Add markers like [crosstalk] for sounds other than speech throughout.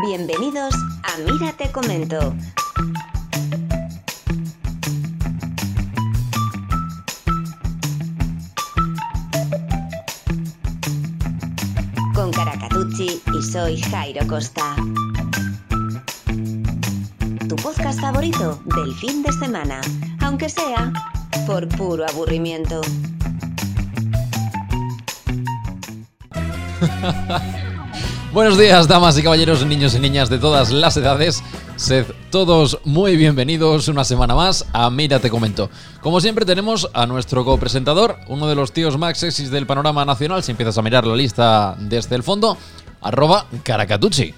Bienvenidos a Mira te comento. Con Caracatucci y soy Jairo Costa. Tu podcast favorito del fin de semana, aunque sea por puro aburrimiento. [laughs] Buenos días, damas y caballeros, niños y niñas de todas las edades. Sed todos muy bienvenidos una semana más a Mira Te Comento. Como siempre tenemos a nuestro copresentador, uno de los tíos más sexys del panorama nacional, si empiezas a mirar la lista desde el fondo, arroba Caracatucci.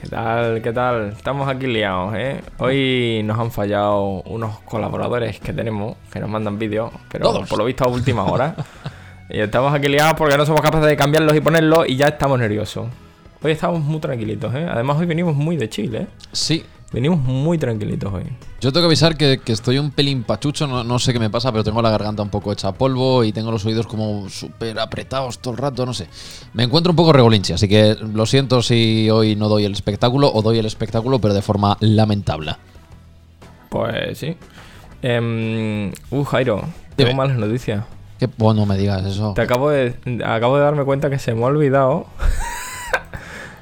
¿Qué tal? ¿Qué tal? Estamos aquí liados, ¿eh? Hoy nos han fallado unos colaboradores que tenemos, que nos mandan vídeos, pero Todos. por lo visto a última hora. [laughs] y estamos aquí liados porque no somos capaces de cambiarlos y ponerlos y ya estamos nerviosos. Hoy estamos muy tranquilitos, ¿eh? Además hoy venimos muy de Chile, ¿eh? Sí, Venimos muy tranquilitos hoy. yo tengo que avisar que, que estoy un pelín pachucho, no, no sé qué me pasa, pero tengo la garganta un poco hecha polvo y tengo los oídos como súper apretados todo el rato, no sé. Me encuentro un poco regolinche, así que lo siento si hoy no doy el espectáculo o doy el espectáculo, pero de forma lamentable. Pues sí. Em, uh, Jairo, tengo malas noticias. Que bueno, no me digas eso. Te acabo de, acabo de darme cuenta que se me ha olvidado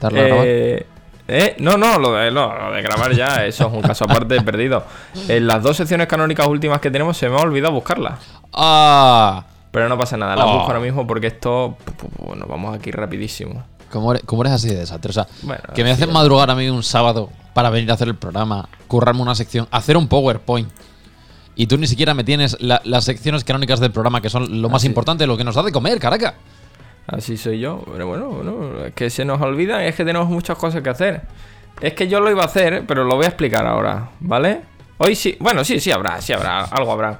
A. Eh, eh, no, no lo, de, no, lo de grabar ya, [laughs] eso es un caso aparte perdido. En las dos secciones canónicas últimas que tenemos se me ha olvidado buscarlas. ¡Ah! Pero no pasa nada, las Oh. busco ahora mismo porque esto. Bueno, vamos aquí rapidísimo. ¿Cómo eres, cómo eres así de desastre? O sea, Bueno, que me hacen madrugar a mí un sábado para venir a hacer el programa, currarme una sección, hacer un PowerPoint. Y tú ni siquiera me tienes la- las secciones canónicas del programa, que son lo más importante, lo que nos da de comer, caraca. Así soy yo. Pero bueno, bueno, es que se nos olvida, es que tenemos muchas cosas que hacer. Es que yo lo iba a hacer, pero lo voy a explicar ahora, ¿vale? Hoy sí, bueno, sí, sí habrá, sí habrá, algo habrá.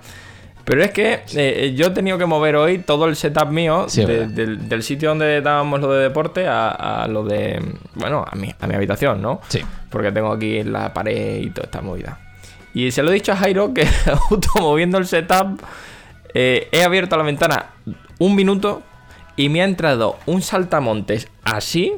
Pero es que eh, yo he tenido que mover hoy todo el setup mío Sí, de- del, del sitio donde dábamos lo de deporte a, a lo de, bueno, a mi, a mi habitación, ¿no? Sí. Porque tengo aquí la pared y toda esta movida. Y se lo he dicho a Jairo que [laughs] justo moviendo el setup eh, he abierto la ventana un minuto y me ha entrado un saltamontes así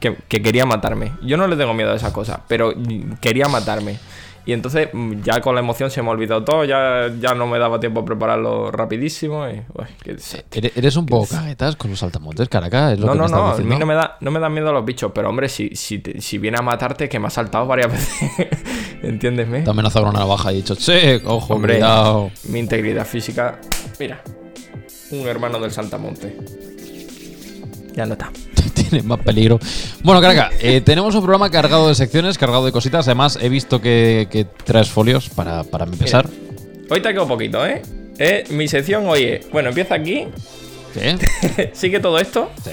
que, que quería matarme. Yo no le tengo miedo a esas cosas, pero quería matarme. Y entonces mm, ya con la emoción se me ha olvidado todo, ya, ya no me daba tiempo a prepararlo rapidísimo. Y, uy, qué desastre. Eres, un poco caguetas con los saltamontes, caraca. Es lo No, que no, me no, a mí no me, da, no me dan miedo los bichos, pero hombre, si, si, te- si viene a matarte, que me ha saltado varias [laughs] veces, ¿entiéndesme? Te ha amenazado con una navaja y he dicho, sí, ojo, Hombre, cuidado. mi integridad física, mira, un hermano del Santamonte. Ya no está. [laughs] Tiene más peligro. Bueno, caraca, eh, tenemos un programa cargado de secciones, cargado de cositas. Además, he visto que, que traes folios para, para empezar. Hoy te quedo poquito, ¿eh? Eh, Mi sección, oye, bueno, empieza aquí, ¿Sí? [laughs] sigue todo esto ¿Sí?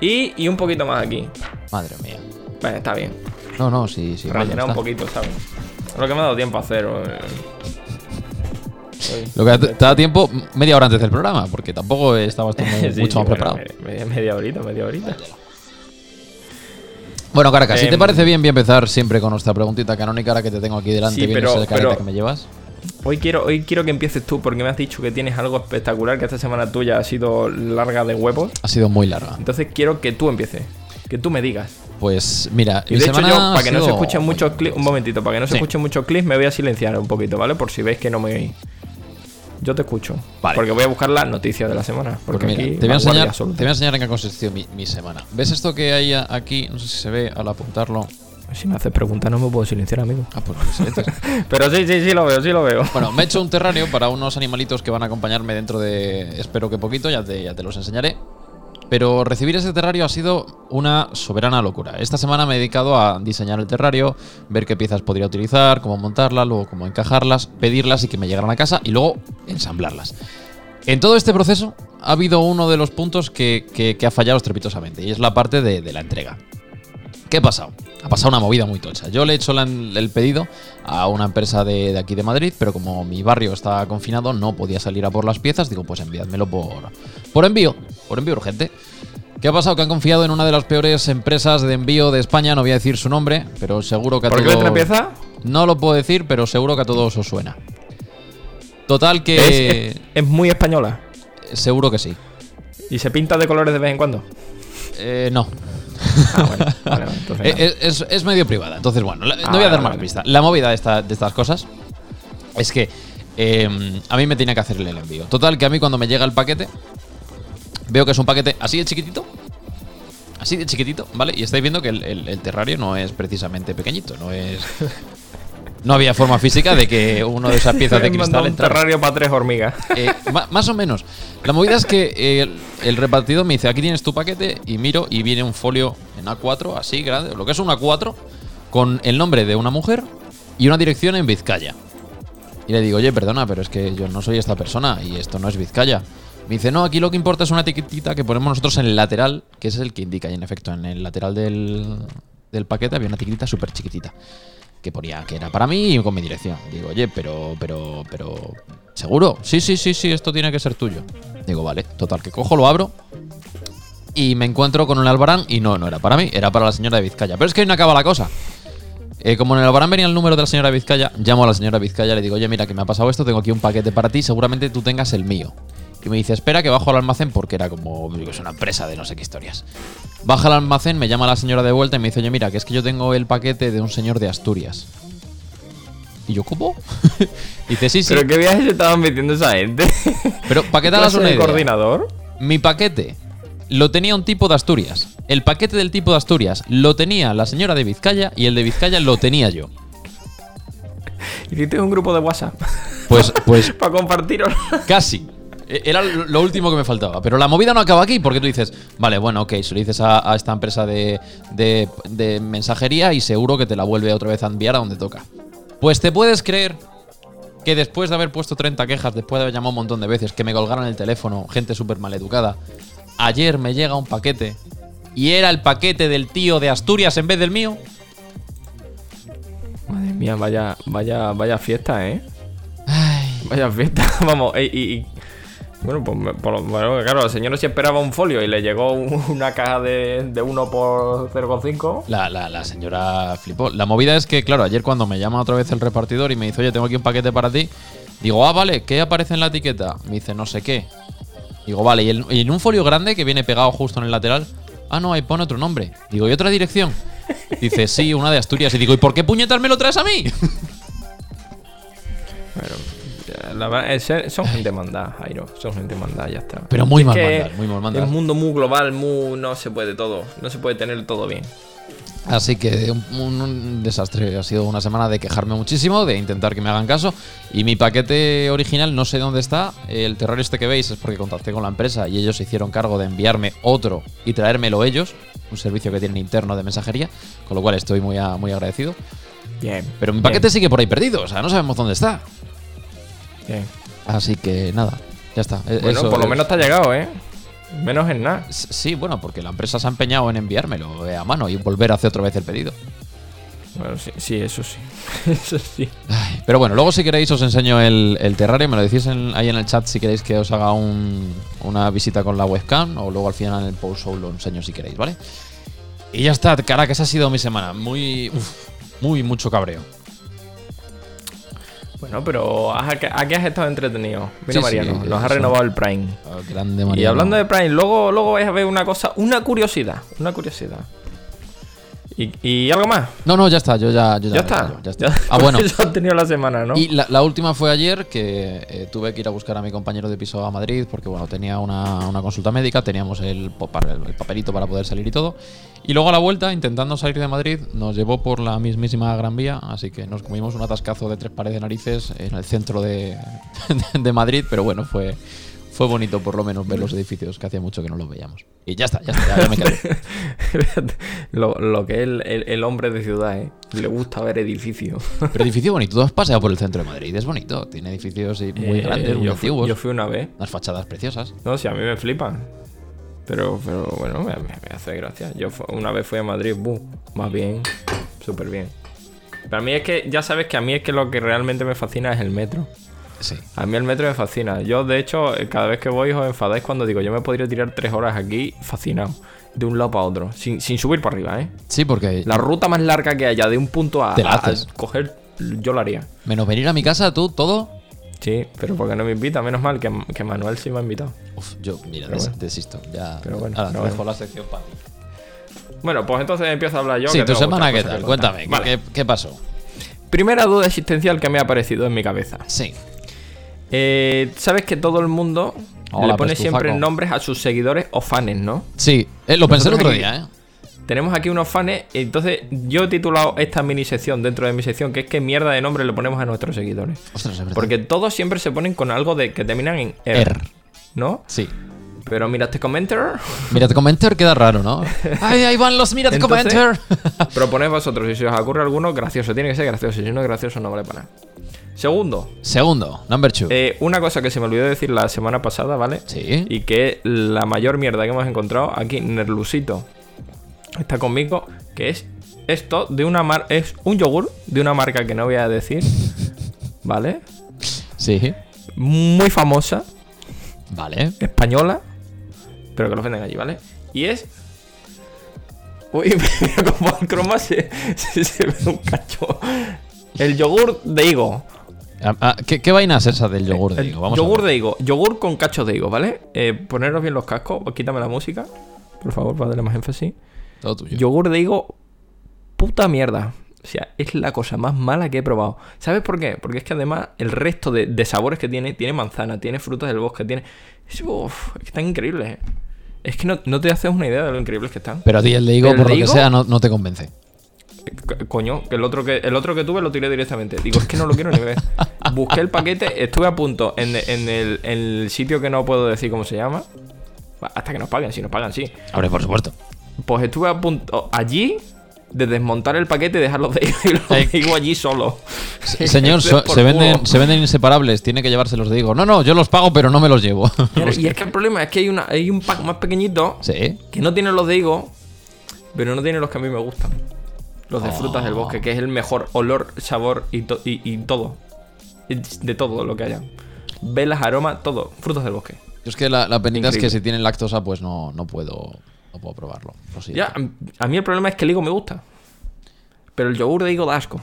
y, y un poquito más aquí. Madre mía. Vale, está bien. No, no, sí, sí. Rellenar un está. poquito, ¿sabes? Lo que me ha dado tiempo a hacer. eh. Lo que te, te da tiempo media hora antes del programa, porque tampoco estabas [laughs] Sí, mucho sí, más bueno, preparado. media, media horita, media horita. Bueno, Caraca, si te Em, parece bien, voy a empezar siempre con nuestra preguntita canónica, ahora que te tengo aquí delante, Sí, vienes pero- pero- que me llevas. Hoy quiero, hoy quiero que empieces tú porque me has dicho que tienes algo espectacular, que esta semana tuya ha sido larga de huevos. Ha sido muy larga. Entonces quiero que tú empieces, que tú me digas. Pues mira, Y de hecho yo, para que no se escuchen muchos clips, un momentito, para que no se Sí. escuchen muchos clips, me voy a silenciar un poquito, ¿vale? Por si veis que no me. Yo te escucho. Vale. Porque voy a buscar las noticias de la semana. Porque Porque mira, aquí te voy, a enseñar, te voy a enseñar en qué consistió mi, mi semana. ¿Ves esto que hay aquí? No sé si se ve al apuntarlo. Si me haces preguntas no me puedo silenciar, amigo. Ah, pues [laughs] Pero sí, sí, sí lo veo, sí lo veo. Bueno, me he hecho un [laughs] terrario para unos animalitos que van a acompañarme dentro de. Espero que poquito, ya te, ya te los enseñaré. Pero recibir ese terrario ha sido una soberana locura. Esta semana me he dedicado a diseñar el terrario, ver qué piezas podría utilizar, cómo montarlas, luego cómo encajarlas, pedirlas y que me llegaran a casa y luego ensamblarlas. En todo este proceso ha habido uno de los puntos que, que- ha fallado estrepitosamente y es la parte de, de la entrega. ¿Qué ha pasado? Ha pasado una movida muy tocha. Yo le he hecho la- el pedido a una empresa de, de aquí de Madrid, pero como mi barrio estaba confinado, no podía salir a por las piezas. Digo, pues enviádmelo por, por envío, por envío urgente. ¿Qué ha pasado? Que han confiado en una de las peores empresas de envío de España, no voy a decir su nombre, pero seguro que a ¿Por qué todos- letra empieza? No lo puedo decir, pero seguro que a todos os suena. Total Es, que... es- es muy española. Seguro que sí. Y se pinta de colores de vez en cuando. Eh, no. Ah, bueno, vale, vale, entonces Eh, eh, es, es medio privada. Entonces, bueno, la- no Ah, voy a dar vale, más vale. pista. La movida de, esta- de estas cosas es que eh, a mí me tenía que hacer el envío. Total, que a mí cuando me llega el paquete, veo que es un paquete así de chiquitito. Así de chiquitito, ¿vale? Y estáis viendo que el, el- el terrario no es precisamente pequeñito, no es. [laughs] No había forma física de que uno de esas piezas de [laughs] cristal entrara. terrario para tres hormigas. Eh, más o menos. La movida es que eh, el, el repartidor me dice, aquí tienes tu paquete, y miro y viene un folio en A4, así grande, lo que es un A4, con el nombre de una mujer y una dirección en Vizcaya. Y le digo, oye, perdona, pero es que yo no soy esta persona y esto no es Vizcaya. Me dice, no, aquí lo que importa es una etiquetita que ponemos nosotros en el lateral, que es el que indica. Y en efecto, en el lateral del, del paquete había una etiquetita súper chiquitita que ponía que era para mí y con mi dirección. Digo, oye, pero, pero, pero, ¿seguro? Sí, sí, sí, sí, esto tiene que ser tuyo. Digo, vale, total, que cojo, lo abro y me encuentro con un albarán y no, no era para mí, era para la señora de Vizcaya. Pero es que ahí no acaba la cosa. Eh, como en el albarán venía el número de la señora de Vizcaya, llamo a la señora de Vizcaya le digo, oye, mira, que me ha pasado esto, tengo aquí un paquete para ti, seguramente tú tengas el mío. Y me dice, espera que bajo al almacén porque era como, digo, es una empresa de no sé qué historias. Baja al almacén, me llama la señora de vuelta y me dice, oye, mira, que es que yo tengo el paquete de un señor de Asturias. Y yo, ¿cómo? [laughs] dice, sí, sí. ¿Pero qué viaje se estaban metiendo esa gente? Pero para que hagas ¿Clase una de idea, coordinador? mi paquete lo tenía un tipo de Asturias. El paquete del tipo de Asturias lo tenía la señora de Vizcaya y el de Vizcaya lo tenía yo. Hiciste un grupo de WhatsApp Pues, pues [laughs] para compartirlo. casi. Era lo último que me faltaba. Pero la movida no acaba aquí, porque tú dices, vale, bueno, ok, se lo dices a, a esta empresa de, de- de mensajería y seguro que te la vuelve otra vez a enviar a donde toca. Pues te puedes creer que después de haber puesto 30 quejas, después de haber llamado un montón de veces, que me colgaron el teléfono, gente súper maleducada, ayer me llega un paquete y era el paquete del tío de Asturias en vez del mío. Madre mía, vaya, vaya, vaya fiesta, ¿eh? Vaya fiesta. [laughs] Vamos, y- Bueno, pues me- por bueno, claro, el señor se esperaba un folio y le llegó un- [laughs] una caja de, de 1 por 0,5. La, la, la señora flipó. La movida es que, claro, ayer cuando me llama otra vez el repartidor y me dice, oye, tengo aquí un paquete para ti, digo, ah, vale, ¿qué aparece en la etiqueta? Me dice, no sé qué. Digo, vale, y, el- y en un folio grande que viene pegado justo en el lateral, ah, no, ahí pone otro nombre. Digo, ¿y otra dirección? Dice, sí, una de Asturias. Y digo, ¿y por qué puñetas me lo traes a mí? Pero, la es- son gente mandada, Jairo. Son gente mandada, ya está. Pero muy Es mal mandada, muy mal mandada. Es un mundo muy global, muy. No se puede todo. No se puede tener todo bien. Así que un, un- un desastre. Ha sido una semana de quejarme muchísimo, de intentar que me hagan caso. Y mi paquete original no sé dónde está. El terror este que veis es porque contacté con la empresa y ellos se hicieron cargo de enviarme otro y traérmelo ellos. Un servicio que tienen interno de mensajería. Con lo cual estoy muy, a- muy agradecido. Bien. Pero mi bien, paquete sigue por ahí perdido. O sea, no sabemos dónde está. Bien. Así que nada, ya está. E- Bueno, eso por lo es- menos te ha llegado, ¿eh? Menos en nada. Sí, bueno, porque la empresa se ha empeñado en enviármelo a mano y volver a hacer otra vez el pedido. Bueno, sí, sí, eso sí. [laughs] eso sí. Ay, Pero bueno, luego si queréis os enseño el, el terrario, me lo decís en- ahí en el chat si queréis que os haga un- una visita con la webcam o luego al final en el post show lo enseño si queréis, ¿vale? Y ya está, cara, que esa ha sido mi semana. Muy, uf, muy mucho cabreo. Bueno, pero ¿a qué, has estado entretenido? Mira, Sí, sí, Mariano, nos ha renovado el Prime. Ah, grande Y Mariano. hablando de Prime, luego, luego vais a ver una cosa, una curiosidad, una curiosidad. ¿Y, y algo más? No, no, ya está, yo ya, yo ya, [laughs] está. ya está. Ah, bueno. Eso has tenido la semana, ¿no? Y la, la última fue ayer que eh, tuve que ir a buscar a mi compañero de piso a Madrid porque bueno, tenía una, una consulta médica, teníamos el, el papelito para poder salir y todo. Y luego a la vuelta, intentando salir de Madrid, nos llevó por la mismísima Gran Vía, así que nos comimos un atascazo de tres pares de narices en el centro de, [laughs] de Madrid, pero bueno, fue, fue bonito por lo menos ver los edificios, que hacía mucho que no los veíamos. Y ya está, ya está, ya, ya me quedé. [laughs] lo, lo que es el, el- el hombre de ciudad, ¿eh? Le gusta ver edificios. Pero [laughs] edificio bonito, tú has paseado por el centro de Madrid, es bonito, tiene edificios muy Eh, grandes, muy yo, fui, antiguos, yo fui una vez. unas fachadas preciosas. No, si a mí me flipan. Pero, pero bueno, me, hace gracia. Yo una vez fui a Madrid, buh, más bien, súper bien. Pero a mí es que, ya sabes que a mí es que lo que realmente me fascina es el metro. Sí. A mí el metro me fascina. Yo, de hecho, cada vez que voy os enfadáis cuando digo yo me podría tirar tres horas aquí fascinado. De un lado para otro. Sin, sin subir para arriba, ¿eh? Sí, porque La ruta más larga que haya de un punto a, Te la a- coger, yo lo haría. menos venir a mi casa, tú, todo. Sí, pero porque no me invita. Menos mal que, que Manuel sí me ha invitado. Uf, yo, mira, Pero des- bueno. desisto. Ya. Pero bueno, Ahora, te dejo bueno. la sección para ti. Bueno, pues entonces empiezo a hablar yo. sí, que tu semana, ¿qué tal? Cuéntame, contar. ¿qué, Vale. qué- qué pasó? Primera duda existencial que me ha aparecido en mi cabeza. Sí. Eh, Sabes que todo el mundo Hola, le pone Pestufaco. siempre nombres a sus seguidores o fans, ¿no? Sí, eh, lo pensé el otro aquí- día, ¿eh? Tenemos aquí unos fans, entonces yo he titulado esta mini sección dentro de mi sección, que es que mierda de nombre le ponemos a nuestros seguidores. Ostras. Porque todos siempre se ponen con algo de que terminan en R, R. ¿no? Sí. Pero mira este commenter. Mira, te comentar queda raro, ¿no? [laughs] ¡Ay, ahí van los mira, te Entonces- comentar! Proponed vosotros, y si os ocurre alguno, gracioso. Tiene que ser gracioso, si no es gracioso no vale para nada. Segundo, Segundo, number two. eh, una cosa que se me olvidó decir la semana pasada, ¿vale? Sí. Y que es la mayor mierda que hemos encontrado aquí, Nerlusito. Está conmigo, que es esto de una mar es un yogur de una marca que no voy a decir, [laughs] ¿vale? Sí. Muy famosa, Vale. española, pero que lo venden allí, ¿vale? Y es. Uy, [laughs] como el croma se, se, se ve un cacho. El yogur de higo. Ah, ah, ¿qué, qué vaina es esa del yogur de higo? Vamos yogur de higo. Yogur con cachos de higo, ¿vale? Eh, poneros bien los cascos. Quítame la música. Por favor, para darle más énfasis. Todo tuyo. Yogur de higo. Puta mierda. O sea, es la cosa más mala que he probado. ¿Sabes por qué? Porque es que además el resto de, de sabores que tiene, tiene manzana, tiene frutas del bosque, tiene. es- uf, es que están increíbles, ¿eh? Es que no, no te haces una idea de lo increíbles que están. Pero a ti el de higo, ¿El por lo que higo? sea, no, no te convence. Co- Coño, que el otro que el otro que tuve lo tiré directamente. Digo, es que no lo quiero ni ver. [laughs] Busqué el paquete, estuve a punto en, en el, en el sitio que no puedo decir cómo se llama. Hasta que nos paguen, si nos pagan, sí. Hombre, por supuesto. Pues estuve a punto allí de desmontar el paquete y dejarlo de y los Eh, digo allí solo. Se- Señor, [laughs] so- se, venden, se venden inseparables, tiene que llevárselos de higo. No, no, yo los pago, pero no me los llevo. Y es [laughs] que el problema es que hay, una, hay un pack más pequeñito sí. que no tiene los de higo, pero no tiene los que a mí me gustan. Los de frutas del bosque, que es el mejor olor, sabor y, to- y, y todo. De todo lo que haya. Velas, aroma, todo. Frutas del bosque. Yo es que la, la penita es que si tienen lactosa, pues no, no puedo no puedo probarlo. Ya, a- a mí el problema es que el higo me gusta. Pero el yogur de higo da asco.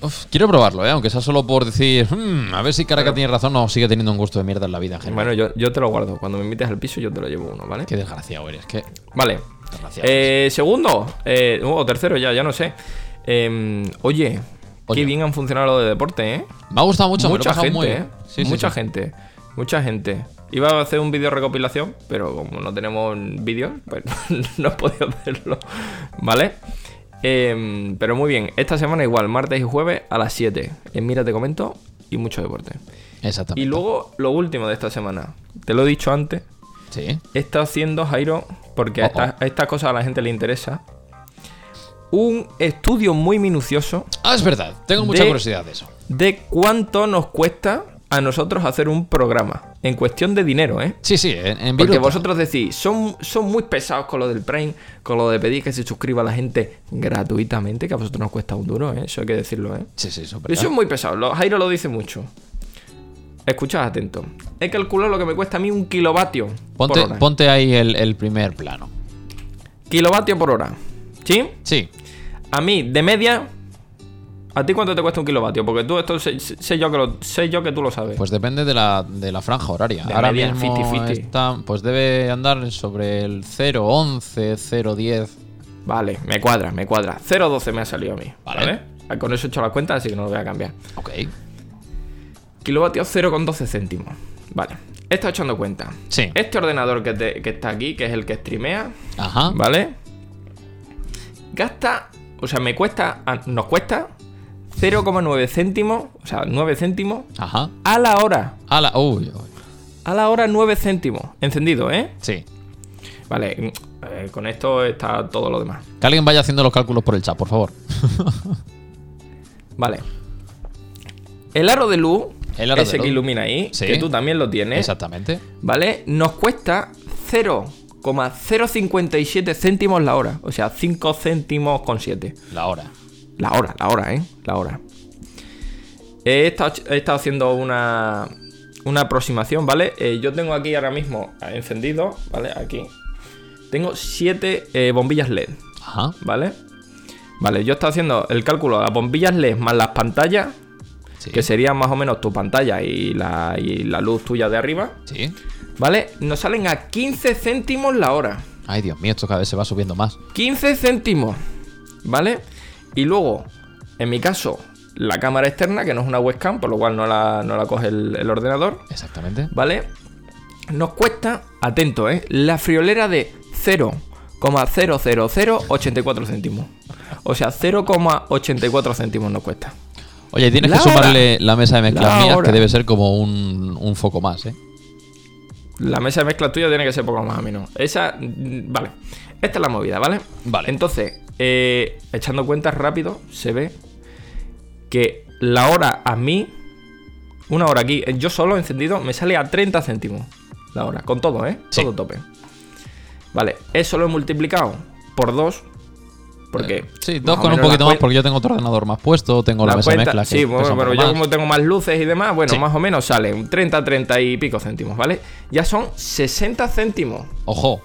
Uf, quiero probarlo, ¿eh? aunque sea solo por decir, "Hmm, a ver si Caraca tiene razón o sigue teniendo un gusto de mierda en la vida en general. Bueno, yo, yo te lo guardo. Cuando me invites al piso, yo te lo llevo uno, ¿vale? Qué desgraciado eres, qué Vale. Eh, segundo, eh, o tercero ya, ya no sé. Em, oye, Oye. qué bien han funcionado lo de deporte, ¿eh? me ha gustado mucho, me lo he mucha gente, muy ¿eh? bien. Sí, sí, mucha sí. gente, mucha gente. Iba a hacer un vídeo recopilación, pero como no tenemos vídeos, pues [laughs] no he podido hacerlo. ¿Vale? Em, pero muy bien, esta semana igual, martes y jueves a las 7. En Mira te comento y mucho deporte. Exactamente. Y luego lo último de esta semana. Te lo he dicho antes. Sí. He estado haciendo, Jairo, porque a Oh, esta- a estas cosas a la gente le interesa. Un estudio muy minucioso Ah, es verdad. Tengo mucha De- curiosidad de eso. de cuánto nos cuesta a nosotros hacer un programa. En cuestión de dinero, ¿eh? Sí, sí, en, en Porque vosotros decís, son, son muy pesados con lo del Prime, con lo de pedir que se suscriba a la gente gratuitamente, que a vosotros nos cuesta un duro, ¿eh? Eso hay que decirlo, ¿eh? Sí, sí, eso es es muy pesado. Lo- Jairo lo dice mucho. Escuchad atento. He calculado lo que me cuesta a mí un kilovatio Ponte, por hora. ponte ahí el, el primer plano. Kilovatio por hora. ¿Sí? Sí. A mí, de media. ¿A ti cuánto te cuesta un kilovatio? Porque tú esto sé, sé yo que lo, sé yo que tú lo sabes. Pues depende de la, de la franja horaria. De Ahora media, mismo 50-50. está, pues debe andar sobre el 0.11, 0.10. Vale, me cuadra, me cuadra. 0.12 me ha salido a mí. Vale. Vale. Ah, Con eso he hecho la cuenta, así que no lo voy a cambiar. Ok. Kilovatio 0,12 céntimos. Vale. He estado echando cuenta. Sí. Este ordenador que, te- que está aquí, que es el que streamea, Ajá. ¿vale? Gasta, o sea, me cuesta, nos cuesta 0,9 céntimos, o sea, 9 céntimos Ajá. a la hora. Uy, uy. A la hora 9 céntimos. Encendido, ¿eh? Sí. Vale, eh, con esto está todo lo demás. Que alguien vaya haciendo los cálculos por el chat, por favor. [laughs] Vale. El aro de luz, El aro ese de luz. que ilumina ahí, Sí. que tú también lo tienes, Exactamente. ¿vale? Nos cuesta 0,057 céntimos la hora. O sea, 5 céntimos con 7. La hora. La hora, la hora, ¿eh? La hora. He estado, he estado haciendo una, una aproximación, ¿vale? Eh, yo tengo aquí ahora mismo encendido, ¿vale? Aquí. Tengo 7 bombillas LED, Ajá. ¿vale? Vale, yo estoy haciendo el cálculo de las bombillas LED más las pantallas, Sí. que serían más o menos tu pantalla y la, y la luz tuya de arriba, Sí. ¿vale? Nos salen a 15 céntimos la hora. Ay, Dios mío, esto cada vez se va subiendo más. 15 céntimos, ¿vale? Y luego, en mi caso, la cámara externa, que no es una webcam, por lo cual no la, no la coge el, el ordenador, Exactamente. ¿vale? Nos cuesta, atento, ¿eh? La friolera de 0,00084 céntimos. O sea, 0,84 céntimos nos cuesta. Oye, tienes La que sumarle la mesa de mezclas La mías, que debe ser como un, un foco más, ¿eh? La mesa de mezcla tuya tiene que ser poco más o menos. Esa, mm, vale. Esta es la movida, ¿vale? Vale. Entonces, eh, echando cuentas rápido, se ve que la hora a mí, una hora aquí, eh, yo solo encendido, me sale a 30 céntimos la hora, con todo, ¿eh? Sí. Todo tope. Vale, eso lo he multiplicado por dos, porque... Eh, Sí, dos con un poquito más porque yo tengo otro ordenador más puesto, tengo la, la mesa cuenta- mezclas. que sí, bueno, pero yo más. como tengo más luces y demás, bueno, Sí. más o menos sale un 30, 30 y pico céntimos, ¿vale? Ya son 60 céntimos Ojo,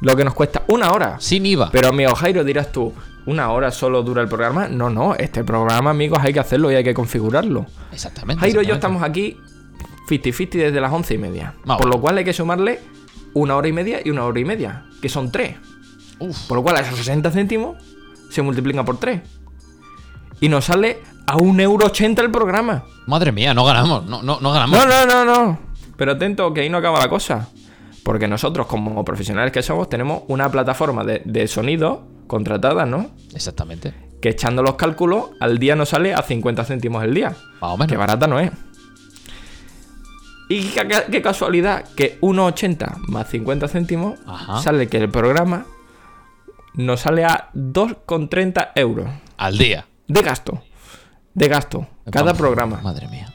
lo que nos cuesta una hora. sin IVA. Pero amigo Jairo, dirás tú, ¿una hora solo dura el programa? No, no, este programa, amigos, hay que hacerlo y hay que configurarlo. Exactamente. Jairo y yo estamos aquí 50-50 desde las 11 y media. Por lo cual hay que sumarle una hora y media y una hora y media, que son tres. Uf, Por lo cual a esos 60 céntimos se multiplica por 3. Y nos sale a 1,80€ el programa. madre mía, no ganamos. No, no, no ganamos. No, no, no, no. Pero atento, que ahí no acaba la cosa. Porque nosotros, como profesionales que somos, tenemos una plataforma de, de sonido contratada, ¿no? Exactamente. Que echando los cálculos, al día nos sale a 50 céntimos el día. Más o menos. Que barata no es. Y qué, casualidad que 1,80 más 50 céntimos Ajá. sale que el programa nos sale a 2,30 euros Al día. de gasto. De gasto. Cada Vamos, programa. Madre mía.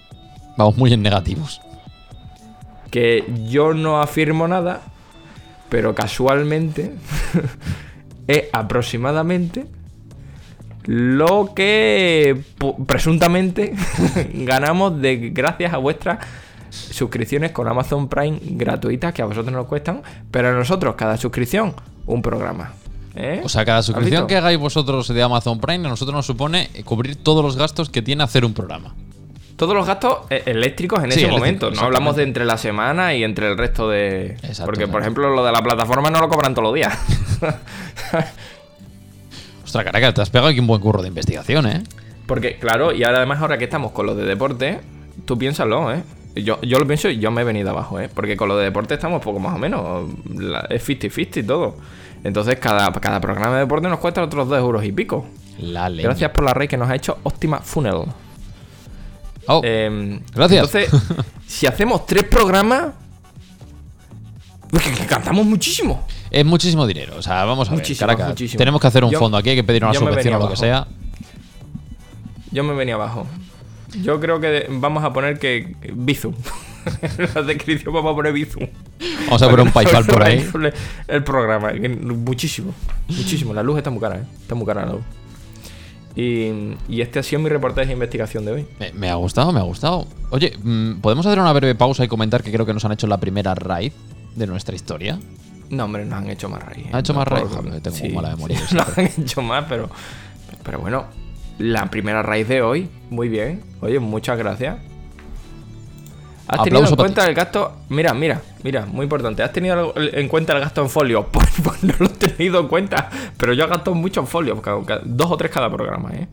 Vamos muy en negativos. Que yo no afirmo nada, pero casualmente [laughs] es aproximadamente lo que presuntamente [laughs] ganamos de gracias a vuestras suscripciones con Amazon Prime gratuitas que a vosotros nos cuestan, pero a nosotros cada suscripción un programa. ¿eh? O sea, cada ¿Has suscripción que hagáis vosotros de Amazon Prime, a nosotros nos supone cubrir todos los gastos que tiene hacer un programa. Todos los gastos eh, eléctricos en Sí, ese momento. No hablamos de entre la semana y entre el resto de. Exactamente. Porque, por ejemplo, lo de la plataforma no lo cobran todos los días. [laughs] Ostras, caraca, te has pegado aquí un buen curro de investigación, ¿eh? Porque, claro, y ahora además, ahora que estamos con lo de deporte, tú piénsalo, ¿eh? Yo, yo lo pienso y yo me he venido abajo, ¿eh? Porque con lo de deporte estamos poco más o menos. la- es 50-50 y todo. Entonces, cada, cada programa de deporte nos cuesta otros 2 euros y pico. La. Gracias por la rey que nos ha hecho Optima Funnel. Oh, Eh, Gracias. Entonces, si hacemos tres programas, pues que, que cantamos muchísimo. es muchísimo dinero. O sea, vamos a ver, Muchísimo. Tenemos que hacer un Yo- fondo aquí, hay que pedir una subvención o lo que sea. Yo me venía abajo. Yo creo que vamos a poner que Bizum. [laughs] en la descripción vamos a poner Bizum. Vamos a poner un PayPal por ahí. El programa. Muchísimo. Muchísimo. La luz está muy cara, ¿eh? Está muy cara la luz. Y, y este ha sido mi reportaje de investigación de hoy. Me, me ha gustado, me ha gustado. Oye, mm, ¿podemos hacer una breve pausa y comentar que creo que nos han hecho la primera raid de nuestra historia? No, hombre, nos han hecho más raíz. ¿Han hecho más? Por- Joder, tengo mala memoria, [laughs] yo nos han hecho más, pero. Pero bueno, la primera raíz de hoy, muy bien. Oye, muchas gracias. ¿Has tenido en cuenta el gasto? Mira, mira, mira, muy importante. ¿Has tenido en cuenta el gasto en folio? [laughs] Pues, pues no lo he tenido en cuenta, pero yo gasto mucho en folio, dos o tres cada programa, ¿eh?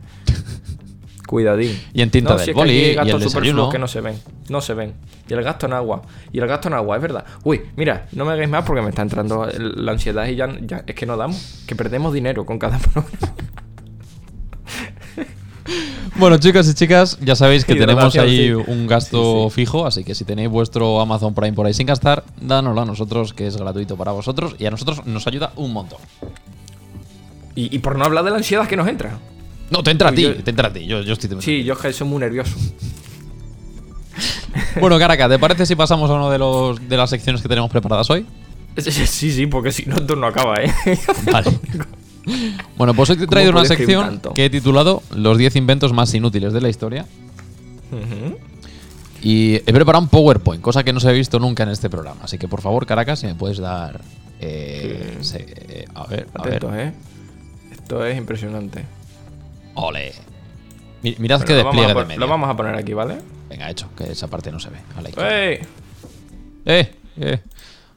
Cuidadín. Y en tinta del si es que boli, hay y gastos el desayuno. que no se ven, no se ven. Y el gasto en agua, y el gasto en agua, es verdad. Uy, mira, no me hagáis más porque me está entrando la ansiedad y ya, ya es que no damos, que perdemos dinero con cada [laughs] programa. Bueno, chicos y chicas, ya sabéis que tenemos ahí un gasto Sí, sí. fijo, así que si tenéis vuestro Amazon Prime por ahí sin gastar, dánoslo a nosotros, que es gratuito para vosotros y a nosotros nos ayuda un montón. Y, y por no hablar de la ansiedad que nos entra. No, te entra a ti, yo- te entra a ti. Yo, yo estoy Sí, yo soy muy nervioso. [laughs] Bueno, Caraca, ¿te parece si pasamos a una de, los, de las secciones que tenemos preparadas hoy? Sí, [laughs] sí, sí, porque si no, esto no acaba, ¿eh? Vale. [laughs] Bueno, pues hoy te he traído ¿Cómo una sección que he titulado Los 10 inventos más inútiles de la historia. Y he preparado un PowerPoint, cosa que no se ha visto nunca en este programa. Así que por favor, Caracas, si me puedes dar. eh, Sí. se- eh, a ver, a ver. ¿eh? Esto es impresionante. Ole. Mi- Mirad que despliegue de media. lo vamos a poner aquí, ¿vale? Venga, hecho, que esa parte no se ve. A la izquierda. ¡Ey! Eh, eh.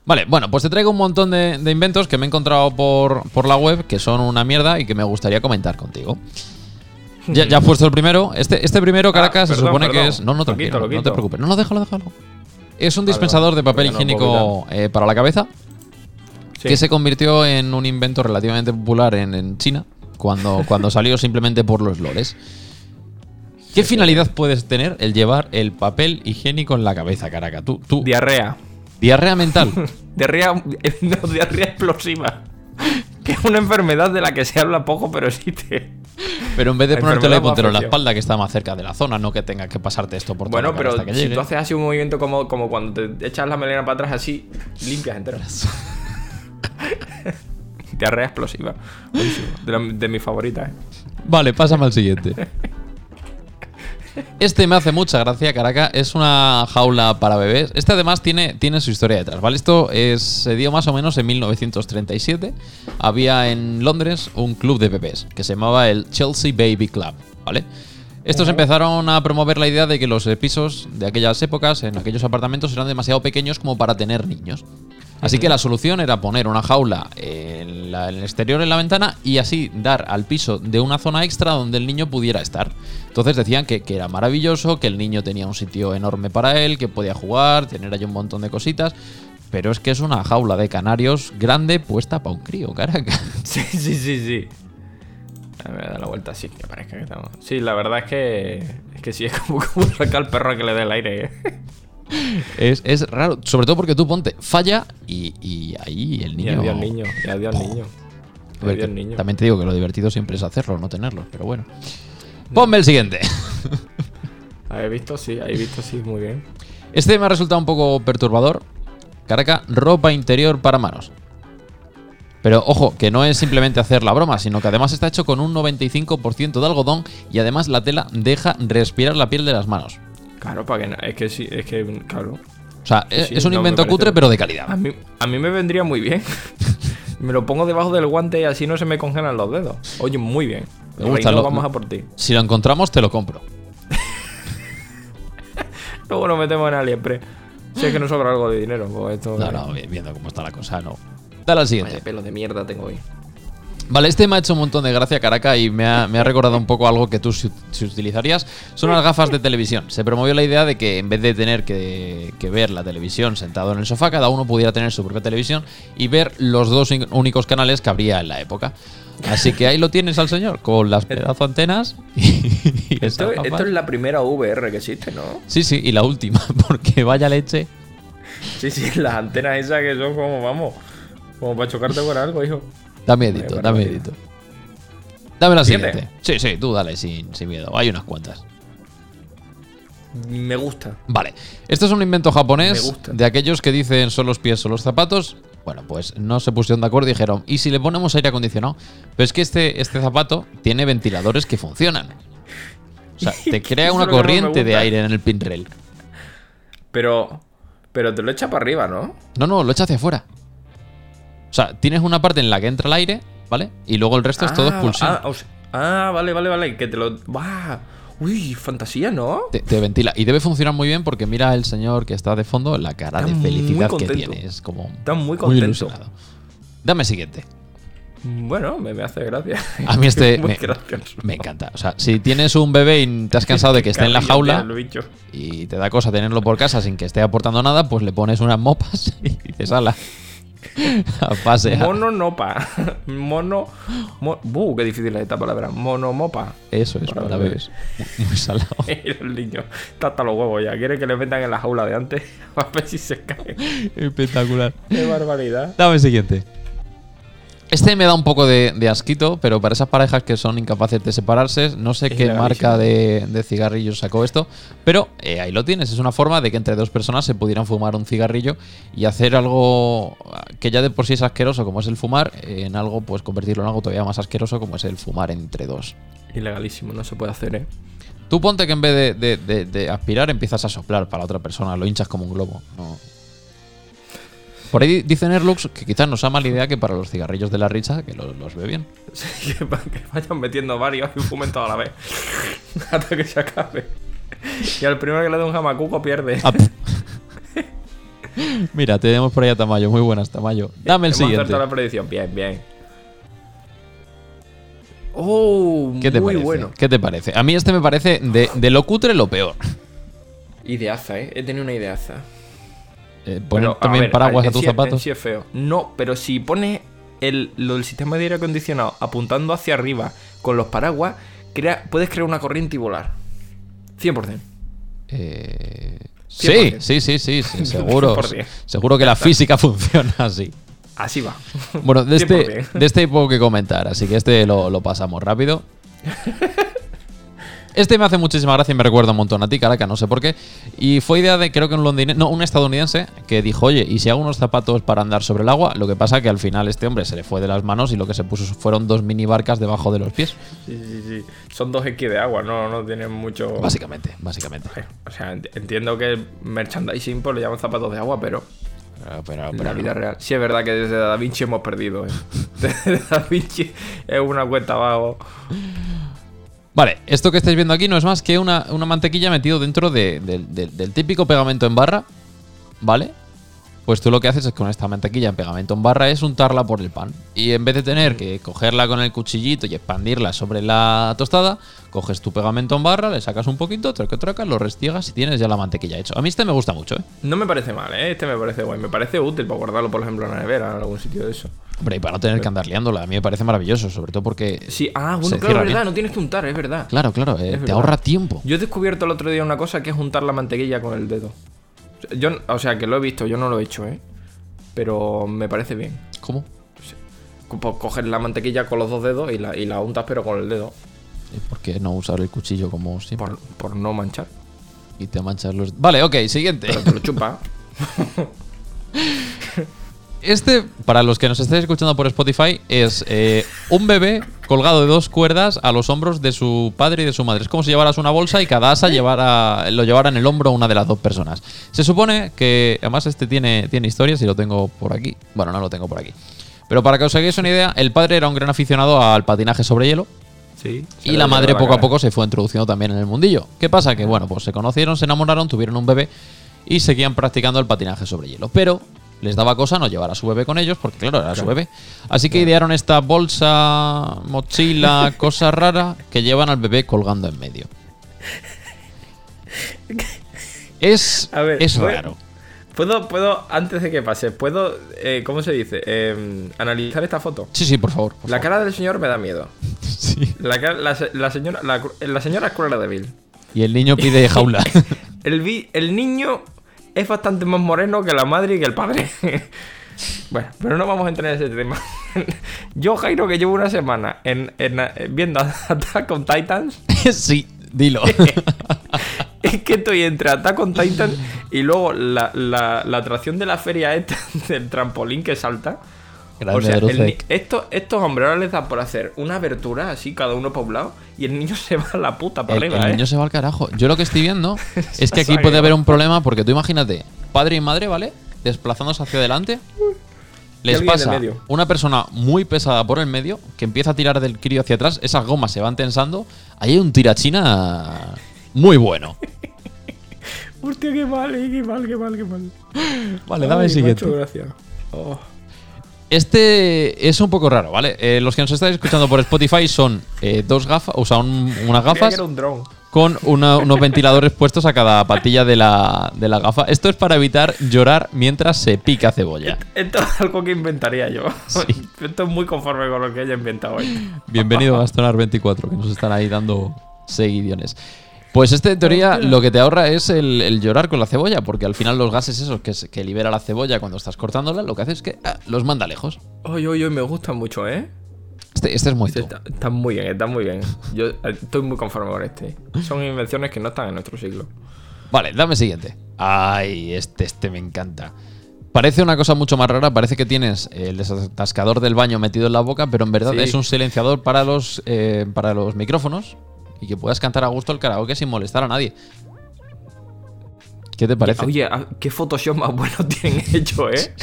Vale, bueno, pues te traigo un montón de, de inventos que me he encontrado por, por la web que son una mierda y que me gustaría comentar contigo. Ya, ya has puesto el primero. Este, este primero, Caracas, se Ah, perdón, supone que es. No, no, Lo tranquilo, quito, lo no te preocupes. No, no, déjalo, déjalo. Es un Vale, dispensador de papel no higiénico eh, para la cabeza Sí. que se convirtió en un invento relativamente popular en, en China cuando, [laughs] cuando salió simplemente por los lores. ¿Qué finalidad puedes tener el llevar el papel higiénico en la cabeza, Caraca? Tú, tú Diarrea. Diarrea mental. [laughs] Diarrea, no, diarrea explosiva. Que es una enfermedad de la que se habla poco, pero existe. Pero en vez de La enfermedad póntelo en la espalda, que está más cerca de la zona, no que tengas que pasarte esto por Bueno, pero hasta que si llegue. tú haces así un movimiento como, como cuando te echas la melena para atrás así, limpias entero. [laughs] Diarrea explosiva. Buenísimo. De, la- de mis favoritas, ¿eh? Vale, pásame al siguiente. [laughs] Este me hace mucha gracia, Caraca. Es una jaula para bebés. Este además tiene, tiene su historia detrás, ¿vale? Esto es, se dio más o menos en 1937. Había en Londres un club de bebés que se llamaba el Chelsea Baby Club, ¿vale? Estos empezaron a promover la idea de que los pisos de aquellas épocas, en aquellos apartamentos, eran demasiado pequeños como para tener niños. Así que la solución era poner una jaula en, la- en el exterior en la ventana y así dar al piso de una zona extra donde el niño pudiera estar. Entonces decían que, que era maravilloso, que el niño tenía un sitio enorme para él, que podía jugar, tener ahí un montón de cositas. Pero es que es una jaula de canarios grande puesta para un crío, caraca. [laughs] Sí, sí, sí, sí. A ver, da la vuelta así, que parezca que estamos. Sí, la verdad es que. Es que sí, es como, [laughs] como sacar al perro a que le dé el aire. ¿eh? [laughs] Es, es raro, sobre todo porque tú ponte, falla y, y ahí el Y niño... adiós niño, y adiós niño. Ver, Adiós que niño. También te digo que lo divertido siempre es hacerlo, no tenerlo, pero bueno. Ponme el siguiente. [laughs] ¿Habéis visto? Sí, habéis visto, sí, muy bien. Este me ha resultado un poco perturbador. Caraca, ropa interior para manos. Pero ojo, que no es simplemente hacer la broma, sino que además está hecho con un 95% de algodón y además la tela deja respirar la piel de las manos. Claro, para que no. Es que sí, es que, claro. O sea, es, sí, es un no, invento cutre, pero de A calidad. mí, a mí me vendría muy bien. [laughs] me lo pongo debajo del guante y así no se me congelan los dedos. Oye, muy bien. Me gusta, Reino, lo- vamos a por ti. Si lo encontramos, te lo compro. [laughs] Luego nos metemos en AliExpress. Si es que nos sobra algo de dinero, pues esto. No, no, vi- viendo cómo está la cosa, no. Dale al siguiente. Vaya pelo de mierda tengo hoy. Vale, este me ha hecho un montón de gracia, Caraca, y me ha, me ha recordado un poco algo que tú si, si utilizarías. Son las gafas de televisión. Se promovió la idea de que en vez de tener que, que ver la televisión sentado en el sofá, cada uno pudiera tener su propia televisión y ver los dos únicos canales que habría en la época. Así que ahí lo tienes al señor, con las pedazo antenas y, [laughs] y esas Esto, es la primera VR que existe, ¿no? Sí, sí, y la última, [laughs] porque vaya leche. Sí, sí, las antenas esas que son como, vamos, como para chocarte con algo, hijo. Dame edito, dame edito. Dame la ¿Siguiente? siguiente. Sí, sí, tú dale sin, sin miedo. Hay unas cuantas. Me gusta. Vale, esto es un invento japonés de aquellos que dicen son los pies o los zapatos. Bueno, pues no se pusieron de acuerdo y dijeron, ¿y si le ponemos aire acondicionado? Pero es que este, este zapato tiene ventiladores que funcionan. O sea, [laughs] te crea una corriente de aire en el pinrail. Pero, pero te lo echa para arriba, ¿no? No, no, lo echa hacia afuera. O sea, tienes una parte en la que entra el aire, ¿vale? Y luego el resto es todo Ah, expulsión. Ah, o sea- ah, vale, vale, vale. Que te lo. ¡Bah! Uy, fantasía, ¿no? Te, te ventila. Y debe funcionar muy bien porque mira el señor que está de fondo la cara Está de muy felicidad que tiene. Es como. Está muy contento. ilusionado. Dame siguiente. Bueno, me, me hace gracia. [laughs] A mí este [laughs] Muy me, me encanta. O sea, si tienes un bebé y te has cansado de que esté en la [laughs] jaula y te da cosa tenerlo por casa sin que esté aportando nada, pues le pones unas mopas y dices, ala. [laughs] Pasear. Mono nopa. Mono. mo- Buh, qué difícil es esta palabra. Monomopa. Eso es Para para bebés. bebés. Muy, muy salado. [laughs] el niño está hasta los huevos ya. Quiere que le metan en la jaula de antes. [laughs] A ver si se cae. Espectacular. Qué barbaridad. Dame el siguiente. Este me da un poco de, de asquito, pero para esas parejas que son incapaces de separarse, no sé Es qué marca de, de cigarrillos sacó esto, pero eh, ahí lo tienes. Es una forma de que entre dos personas se pudieran fumar un cigarrillo y hacer algo que ya de por sí es asqueroso, como es el fumar, en algo, pues convertirlo en algo todavía más asqueroso, como es el fumar entre dos. Ilegalísimo, no se puede hacer, ¿eh? Tú ponte que en vez de, aspirar empiezas a soplar para la otra persona, lo hinchas como un globo. No. Por ahí dice Nerlux que quizás no sea mala idea que para los cigarrillos de la richa que los, los ve bien. [laughs] Sí, que, que vayan metiendo varios y fumen toda la vez. [laughs] Hasta que se acabe. Y al primero que le dé un jamacuco pierde. Ah, pf. Mira, tenemos por ahí a Tamayo. Muy buenas, Tamayo. Dame el Hemos siguiente. la predicción. Bien, bien. Oh, ¿Qué te muy parece? bueno. ¿Qué te parece? A mí este me parece de, de lo cutre lo peor. Ideaza, ¿eh? He tenido una ideaza. Eh, poner también ver, paraguas a tus sí- zapatos. sí es feo. No, pero si pones el, lo del sistema de aire acondicionado apuntando hacia arriba con los paraguas, crea, puedes crear una corriente y volar. 100%. Eh, sí, 100%. sí, sí, sí, sí, [laughs] seguro. 100%. seguro que la física [laughs] funciona así. Así va. Bueno, de este, 100%. de este hay poco que comentar, así que este lo, lo pasamos rápido. [laughs] Este me hace muchísima gracia y me recuerda un montón a ti, Caraca, no sé por qué. Y fue idea de, creo que un londinense, no, un estadounidense, que dijo, oye, ¿y si hago unos zapatos para andar sobre el agua? Lo que pasa que al final este hombre se le fue de las manos y lo que se puso fueron dos mini barcas debajo de los pies. Sí, sí, sí. Son dos X de agua, no, no tienen mucho. Básicamente, básicamente. O sea, ent- entiendo que merchandising pues le llaman zapatos de agua, pero Pero, pero- en pero la vida real. Sí, es verdad que desde Da Vinci hemos perdido, ¿eh? [laughs] Desde Da Vinci es una cuenta abajo. Vale, esto que estáis viendo aquí no es más que una, una mantequilla metido dentro de- del- típico pegamento en barra, ¿vale? Pues tú lo que haces es con esta mantequilla en pegamento en barra es untarla por el pan. Y en vez de tener que cogerla con el cuchillito y expandirla sobre la tostada, coges tu pegamento en barra, le sacas un poquito, troca, troca, lo restiegas y tienes ya la mantequilla hecho. A mí este me gusta mucho, ¿eh? No me parece mal, ¿eh? Este me parece guay. Me parece útil para guardarlo, por ejemplo, en la nevera, en algún sitio de eso. Hombre, y para no tener que andar liándola, a mí me parece maravilloso, sobre todo porque... Sí, ah, bueno, claro, es verdad, bien. no tienes que untar, es verdad. Claro, claro, eh, te verdad. ahorra tiempo. Yo he descubierto el otro día una cosa que es juntar la mantequilla con el dedo. Yo, o sea, que lo he visto, yo no lo he hecho, ¿eh? Pero me parece bien. ¿Cómo? Pues coger la mantequilla con los dos dedos y la, y la untas, pero con el dedo. ¿Y ¿Por qué no usar el cuchillo como siempre? Por, por no manchar. Y te manchas los... Vale, ok, siguiente. Pero te lo chupa. [laughs] Este, para los que nos estéis escuchando por Spotify, es eh, un bebé colgado de dos cuerdas a los hombros de su padre y de su madre. Es como si llevaras una bolsa y cada asa llevara, lo llevara en el hombro una de las dos personas. Se supone que, además este tiene, tiene historias y lo tengo por aquí. Bueno, no lo tengo por aquí. Pero para que os hagáis una idea, el padre era un gran aficionado al patinaje sobre hielo. Sí. Y la madre poco a poco se fue introduciendo también en el mundillo. ¿Qué pasa? Que bueno, pues se conocieron, se enamoraron, tuvieron un bebé y seguían practicando el patinaje sobre hielo. Pero les daba cosa no llevar a su bebé con ellos, porque claro, era su bebé. Así que idearon esta bolsa, mochila, [laughs] cosa rara que llevan al bebé colgando en medio. Es, A ver, es raro. ¿Puedo, puedo, antes de que pase, puedo, eh, ¿cómo se dice? Eh, analizar esta foto. Sí, sí, por favor. por La favor. cara del señor me da miedo. [laughs] Sí. La, cara- la, la señora, la, la señora es Cruella de Vil. Y el niño pide jaula. [laughs] El, el niño es bastante más moreno que la madre y que el padre. [laughs] bueno, pero no vamos a entrar en ese tema. [laughs] Yo, Jairo, que llevo una semana en, en- eh, viendo [laughs] Attack on Titans, sí, dilo. es que estoy entre Attack on Titan y luego la, la- la atracción de la feria esta del trampolín que salta. O sea, el ni- estos, hombres ahora les da por hacer una abertura así, cada uno para un lado, y el niño [laughs] se va a la puta para El, arriba, el ¿eh? niño se va al carajo. Yo lo que estoy viendo [laughs] es que aquí puede haber un problema porque tú imagínate, padre y madre, ¿vale? Desplazándose hacia adelante. Les pasa una persona muy pesada por el medio que empieza a tirar del crío hacia atrás, esas gomas se van tensando. Ahí hay un tirachina muy bueno. [laughs] Hostia, qué mal, eh, qué mal, qué mal, qué mal. Vale, dame el siguiente. macho, gracias. Oh. Este es un poco raro, ¿vale? Eh, los que nos estáis escuchando por Spotify son eh, dos gafas, o sea, un- unas gafas un con una- unos ventiladores puestos a cada patilla de la, de la gafa. Esto es para evitar llorar mientras se pica cebolla. Esto es algo que inventaría yo. [laughs] Esto es muy conforme con lo que haya inventado hoy. Bienvenido a Gastonar24, que nos están ahí dando seguidiones. Pues este, en teoría, lo que te ahorra es el, el llorar con la cebolla, porque al final los gases esos que, libera la cebolla cuando estás cortándola, lo que hace es que ah, los manda lejos. Oye, oye, me gustan mucho, ¿eh? Este, este es muy Este está, está muy bien, está muy bien. Yo eh, estoy muy conforme con este. Son invenciones que no están en nuestro siglo. Vale, dame siguiente. Ay, este, este me encanta. Parece una cosa mucho más rara, parece que tienes el desatascador del baño metido en la boca, pero en verdad Sí. es un silenciador para los, eh, para los micrófonos y que puedas cantar a gusto el karaoke sin molestar a nadie. ¿Qué te parece? Oye, ah, qué Photoshop más bueno [laughs] tienen hecho, ¿eh?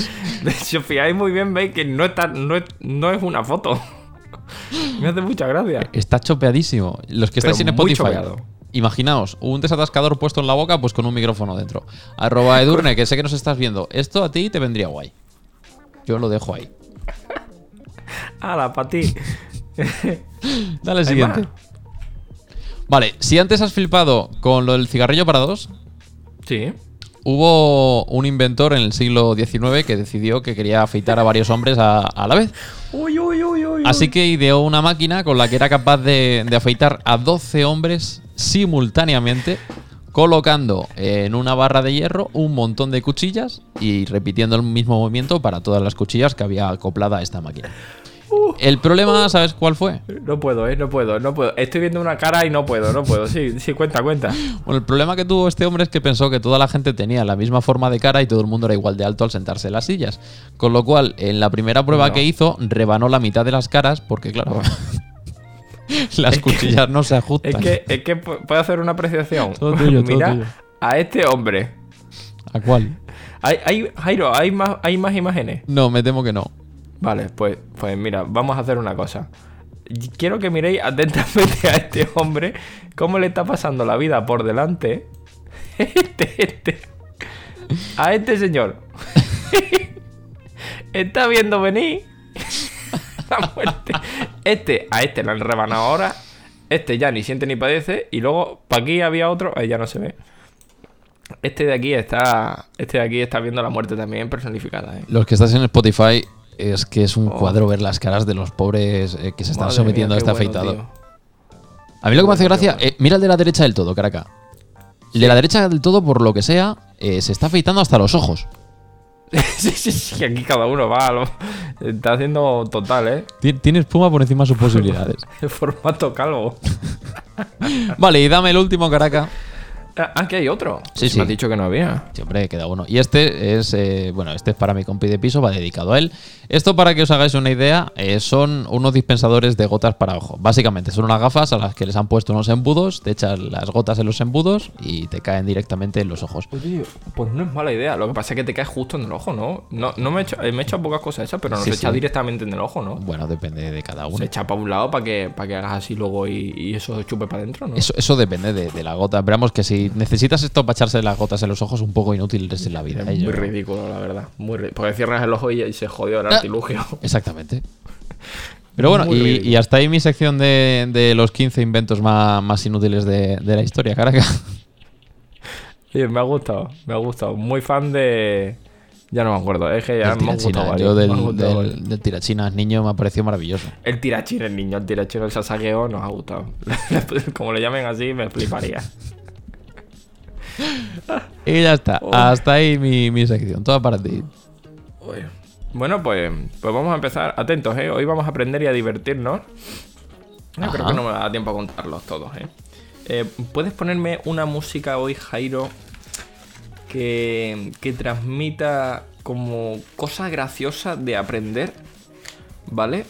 Si os fijáis muy bien, veis que no, está, no, es, no es una foto. [laughs] Me hace mucha gracia. Está chopeadísimo. Los que Pero estáis en Spotify, chopeado. Imaginaos, un desatascador puesto en la boca, pues con un micrófono dentro. Arroba [laughs] Edurne, que sé que nos estás viendo. Esto a ti te vendría guay. Yo lo dejo ahí. ¡Hala, para ti! Dale ¿Hay siguiente. más? Vale, si antes has flipado con lo del cigarrillo para dos, Sí. hubo un inventor en el siglo XIX que decidió que quería afeitar a varios hombres a, a la vez. Uy, uy, uy, uy. Así que ideó una máquina con la que era capaz de, de afeitar a 12 hombres simultáneamente, colocando en una barra de hierro un montón de cuchillas y repitiendo el mismo movimiento para todas las cuchillas que había acoplada a esta máquina. El problema, ¿sabes cuál fue? No puedo, eh, no puedo, no puedo. Estoy viendo una cara y no puedo, no puedo. Sí, sí, cuenta, cuenta. Bueno, el problema que tuvo este hombre es que pensó que toda la gente tenía la misma forma de cara y todo el mundo era igual de alto al sentarse en las sillas. Con lo cual, en la primera prueba que hizo, rebanó la mitad de las caras porque, claro, [laughs] las cuchillas no se ajustan. Es que, es que pu- puedo hacer una apreciación. Todo tuyo, todo Mira tuyo. a este hombre. ¿A cuál? Hay, hay, Jairo, ¿hay más, ¿hay más imágenes? No, me temo que no. Vale, pues, pues mira, vamos a hacer una cosa. Quiero que miréis atentamente a este hombre, cómo le está pasando la vida por delante. Este, este. A este señor. Está viendo venir la muerte. Este, a este le han rebanado ahora. Este ya ni siente ni padece. Y luego, para aquí había otro. Ahí ya no se ve. Este de aquí está. Este de aquí está viendo la muerte también personificada, ¿eh? Los que estás en Spotify es que es un Oh. cuadro ver las caras de los pobres eh, que se están Madre sometiendo mía, a este bueno, afeitado. tío. A mí lo que me hace gracia, bueno. eh, mira el de la derecha del todo, Caraca. El de la derecha del todo, por lo que sea, eh, se está afeitando hasta los ojos. [laughs] sí, sí, sí, aquí cada uno va lo- Está haciendo total, ¿eh? Tien- Tiene espuma por encima de sus [laughs] posibilidades. El formato calvo. [laughs] vale, y dame el último, Caraca. Ah, aquí hay otro. Sí, Me sí. has dicho que no había. Sí, hombre, queda uno. Y este es, eh, bueno, este es para mi compi de piso, va dedicado a él. Esto, para que os hagáis una idea, eh, son unos dispensadores de gotas para ojo. Básicamente, son unas gafas a las que les han puesto unos embudos, te echas las gotas en los embudos y te caen directamente en los ojos. Oye, pues no es mala idea. Lo que pasa es que te cae justo en el ojo, ¿no? No, no me he hecho, eh, me he echado pocas cosas esas, pero no Sí, se echa directamente en el ojo, ¿no? Bueno, depende de cada uno. Se echa para un lado para que, para que hagas así luego y, y eso chupe para adentro, ¿no? Eso, eso depende de, de la gota. Veamos que si necesitas esto para echarse las gotas en los ojos, un poco inútil es en la vida. Es ¿eh? muy Yo- ridículo, la verdad. Muy ri- Porque cierras el ojo y, y se jodió el Ah. artilugio. [laughs] Exactamente. Pero bueno, y, hasta ahí mi sección de, de los 15 inventos más, más inútiles de, de la historia, caraca. [laughs] Sí, me ha gustado, me ha gustado. Muy fan de. Ya no me acuerdo, es que ya me han gustado varios, Yo del, gustado del, tirachinas niño me ha parecido maravilloso. El tirachín, el niño, el tirachín, el sasagueo nos ha gustado. [laughs] Como le llamen así, me fliparía. Y ya está. Oh. Hasta ahí mi, mi sección. Toda para ti. Bueno, pues, pues vamos a empezar. Atentos, ¿eh? Hoy vamos a aprender y a divertirnos. No, Ajá. creo que no me da tiempo a contarlos todos, ¿eh? Eh, ¿Puedes ponerme una música hoy, Jairo, que, que transmita como cosas graciosas de aprender, ¿vale?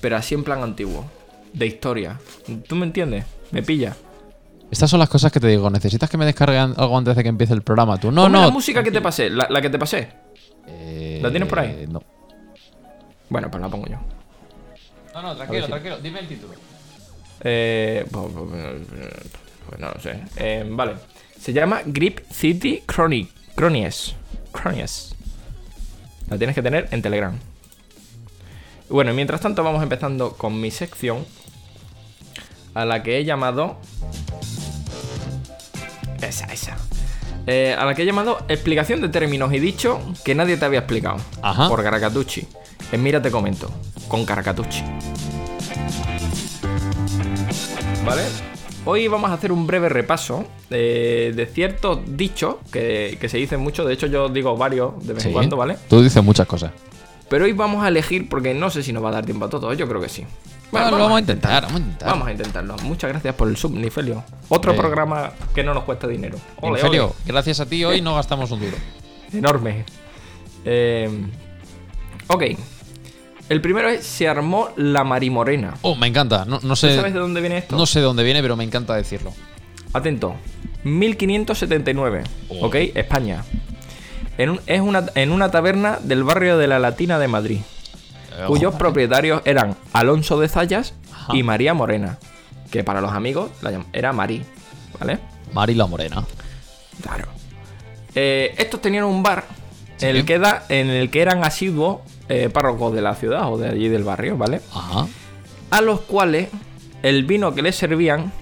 Pero así en plan antiguo, de historia. ¿Tú me entiendes? ¿Me pilla? Estas son las cosas que te digo. ¿Necesitas que me descargue an- algo antes de que empiece el programa? Tú no, Ponme no. la música que te pasé, la, la que te pasé. Eh, ¿La tienes por ahí? No. Bueno, pues la pongo yo. No, no, tranquilo, tranquilo. Dime el título. Eh, pues, no lo sé. Eh, vale. Se llama Grip City Chronic. Cronies. Cronies. La tienes que tener en Telegram. Bueno, mientras tanto vamos empezando con mi sección. A la que he llamado. Esa, esa. Eh, a la que he llamado explicación de términos y dicho que nadie te había explicado. Ajá. Por Caracatucci. En Mira te comento. Con Caracatucci. ¿Vale? Hoy vamos a hacer un breve repaso de, de ciertos dichos que, que se dicen mucho. De hecho, yo digo varios de vez en cuando, ¿vale? Tú dices muchas cosas. Pero hoy vamos a elegir porque no sé si nos va a dar tiempo a todos. Yo creo que sí. Bueno, lo vamos a intentar, vamos a intentar. Vamos a intentarlo. Muchas gracias por el sub, Nifelio. Otro Eh. programa que no nos cuesta dinero. Ole, ole. gracias a ti hoy no gastamos un duro. Enorme. Eh, ok. El primero es Se armó la marimorena. Oh, me encanta. No, no ¿Tú sé, sabes de dónde viene esto? no sé de dónde viene, pero me encanta decirlo. Atento. 1579. Oh. Ok, España. En, un- es una, en una taberna del barrio de la Latina de Madrid. Cuyos propietarios eran Alonso de Zayas Ajá. y María Morena. Que para los amigos la era Marí. ¿vale? Mari la Morena. Claro. Eh, estos tenían un bar Sí. en, el que da- en el que eran asiduos eh, párrocos de la ciudad o de allí del barrio, ¿vale? Ajá. A los cuales el vino que les servían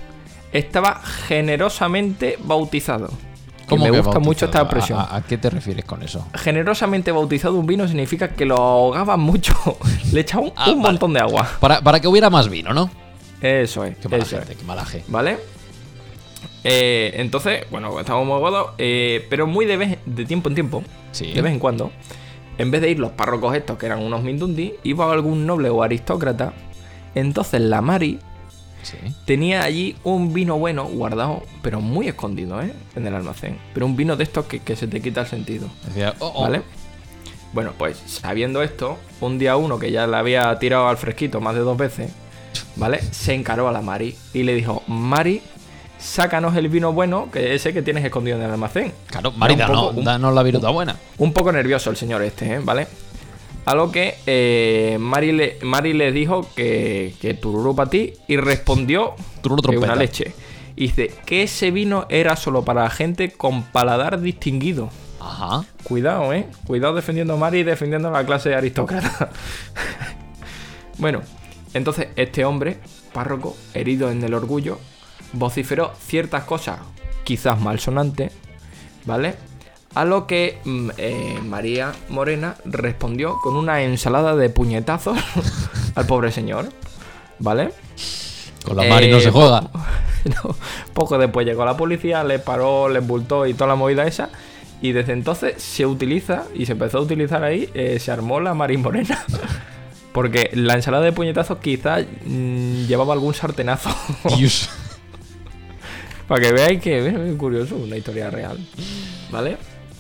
estaba generosamente bautizado. Que ¿Cómo me que gusta bautizado? mucho esta expresión. ¿A, a- a qué te refieres con eso? Generosamente bautizado un vino significa que lo ahogaban mucho. [laughs] Le echaban un, Ah, un vale. montón de agua. Para, para que hubiera más vino, ¿no? Eso es. Qué mala eso gente, es. qué malaje. ¿Vale? Eh, entonces, bueno, estamos muy aguados, eh, pero muy de, vez, de tiempo en tiempo, Sí. de vez en cuando, en vez de ir los párrocos estos, que eran unos mindundi, iba algún noble o aristócrata. Entonces la Mari Sí. tenía allí un vino bueno guardado, pero muy escondido, ¿eh? En el almacén. Pero un vino de estos que, que se te quita el sentido. Decía, oh, oh. ¿Vale? Bueno, pues sabiendo esto, un día uno que ya le había tirado al fresquito más de dos veces, ¿vale? Se encaró a la Mari y le dijo, Mari, sácanos el vino bueno, que ese que tienes escondido en el almacén. Claro, Mari, danos, poco- un- danos la viruta buena. Un poco nervioso el señor este, ¿eh? ¿vale? A lo que eh, Mari, le, Mari le dijo que, que tururú para ti y respondió que una leche. Y dice que ese vino era solo para gente con paladar distinguido. Ajá. Cuidado, eh. Cuidado defendiendo a Mari y defendiendo a la clase aristócrata. [laughs] bueno, entonces este hombre, párroco, herido en el orgullo, vociferó ciertas cosas, quizás malsonantes, ¿vale? A lo que mm, eh, María Morena respondió con una ensalada de puñetazos [laughs] al pobre señor, ¿vale? Con la Mari no Eh, se juega. [laughs] No, poco después llegó la policía, le paró, le multó y toda la movida esa. Y desde entonces se utiliza y se empezó a utilizar ahí, eh, se armó la Marín Morena. [laughs] Porque la ensalada de puñetazos quizás mm, llevaba algún sartenazo. Dios. Para que veáis que es curioso, una historia real. ¿Vale?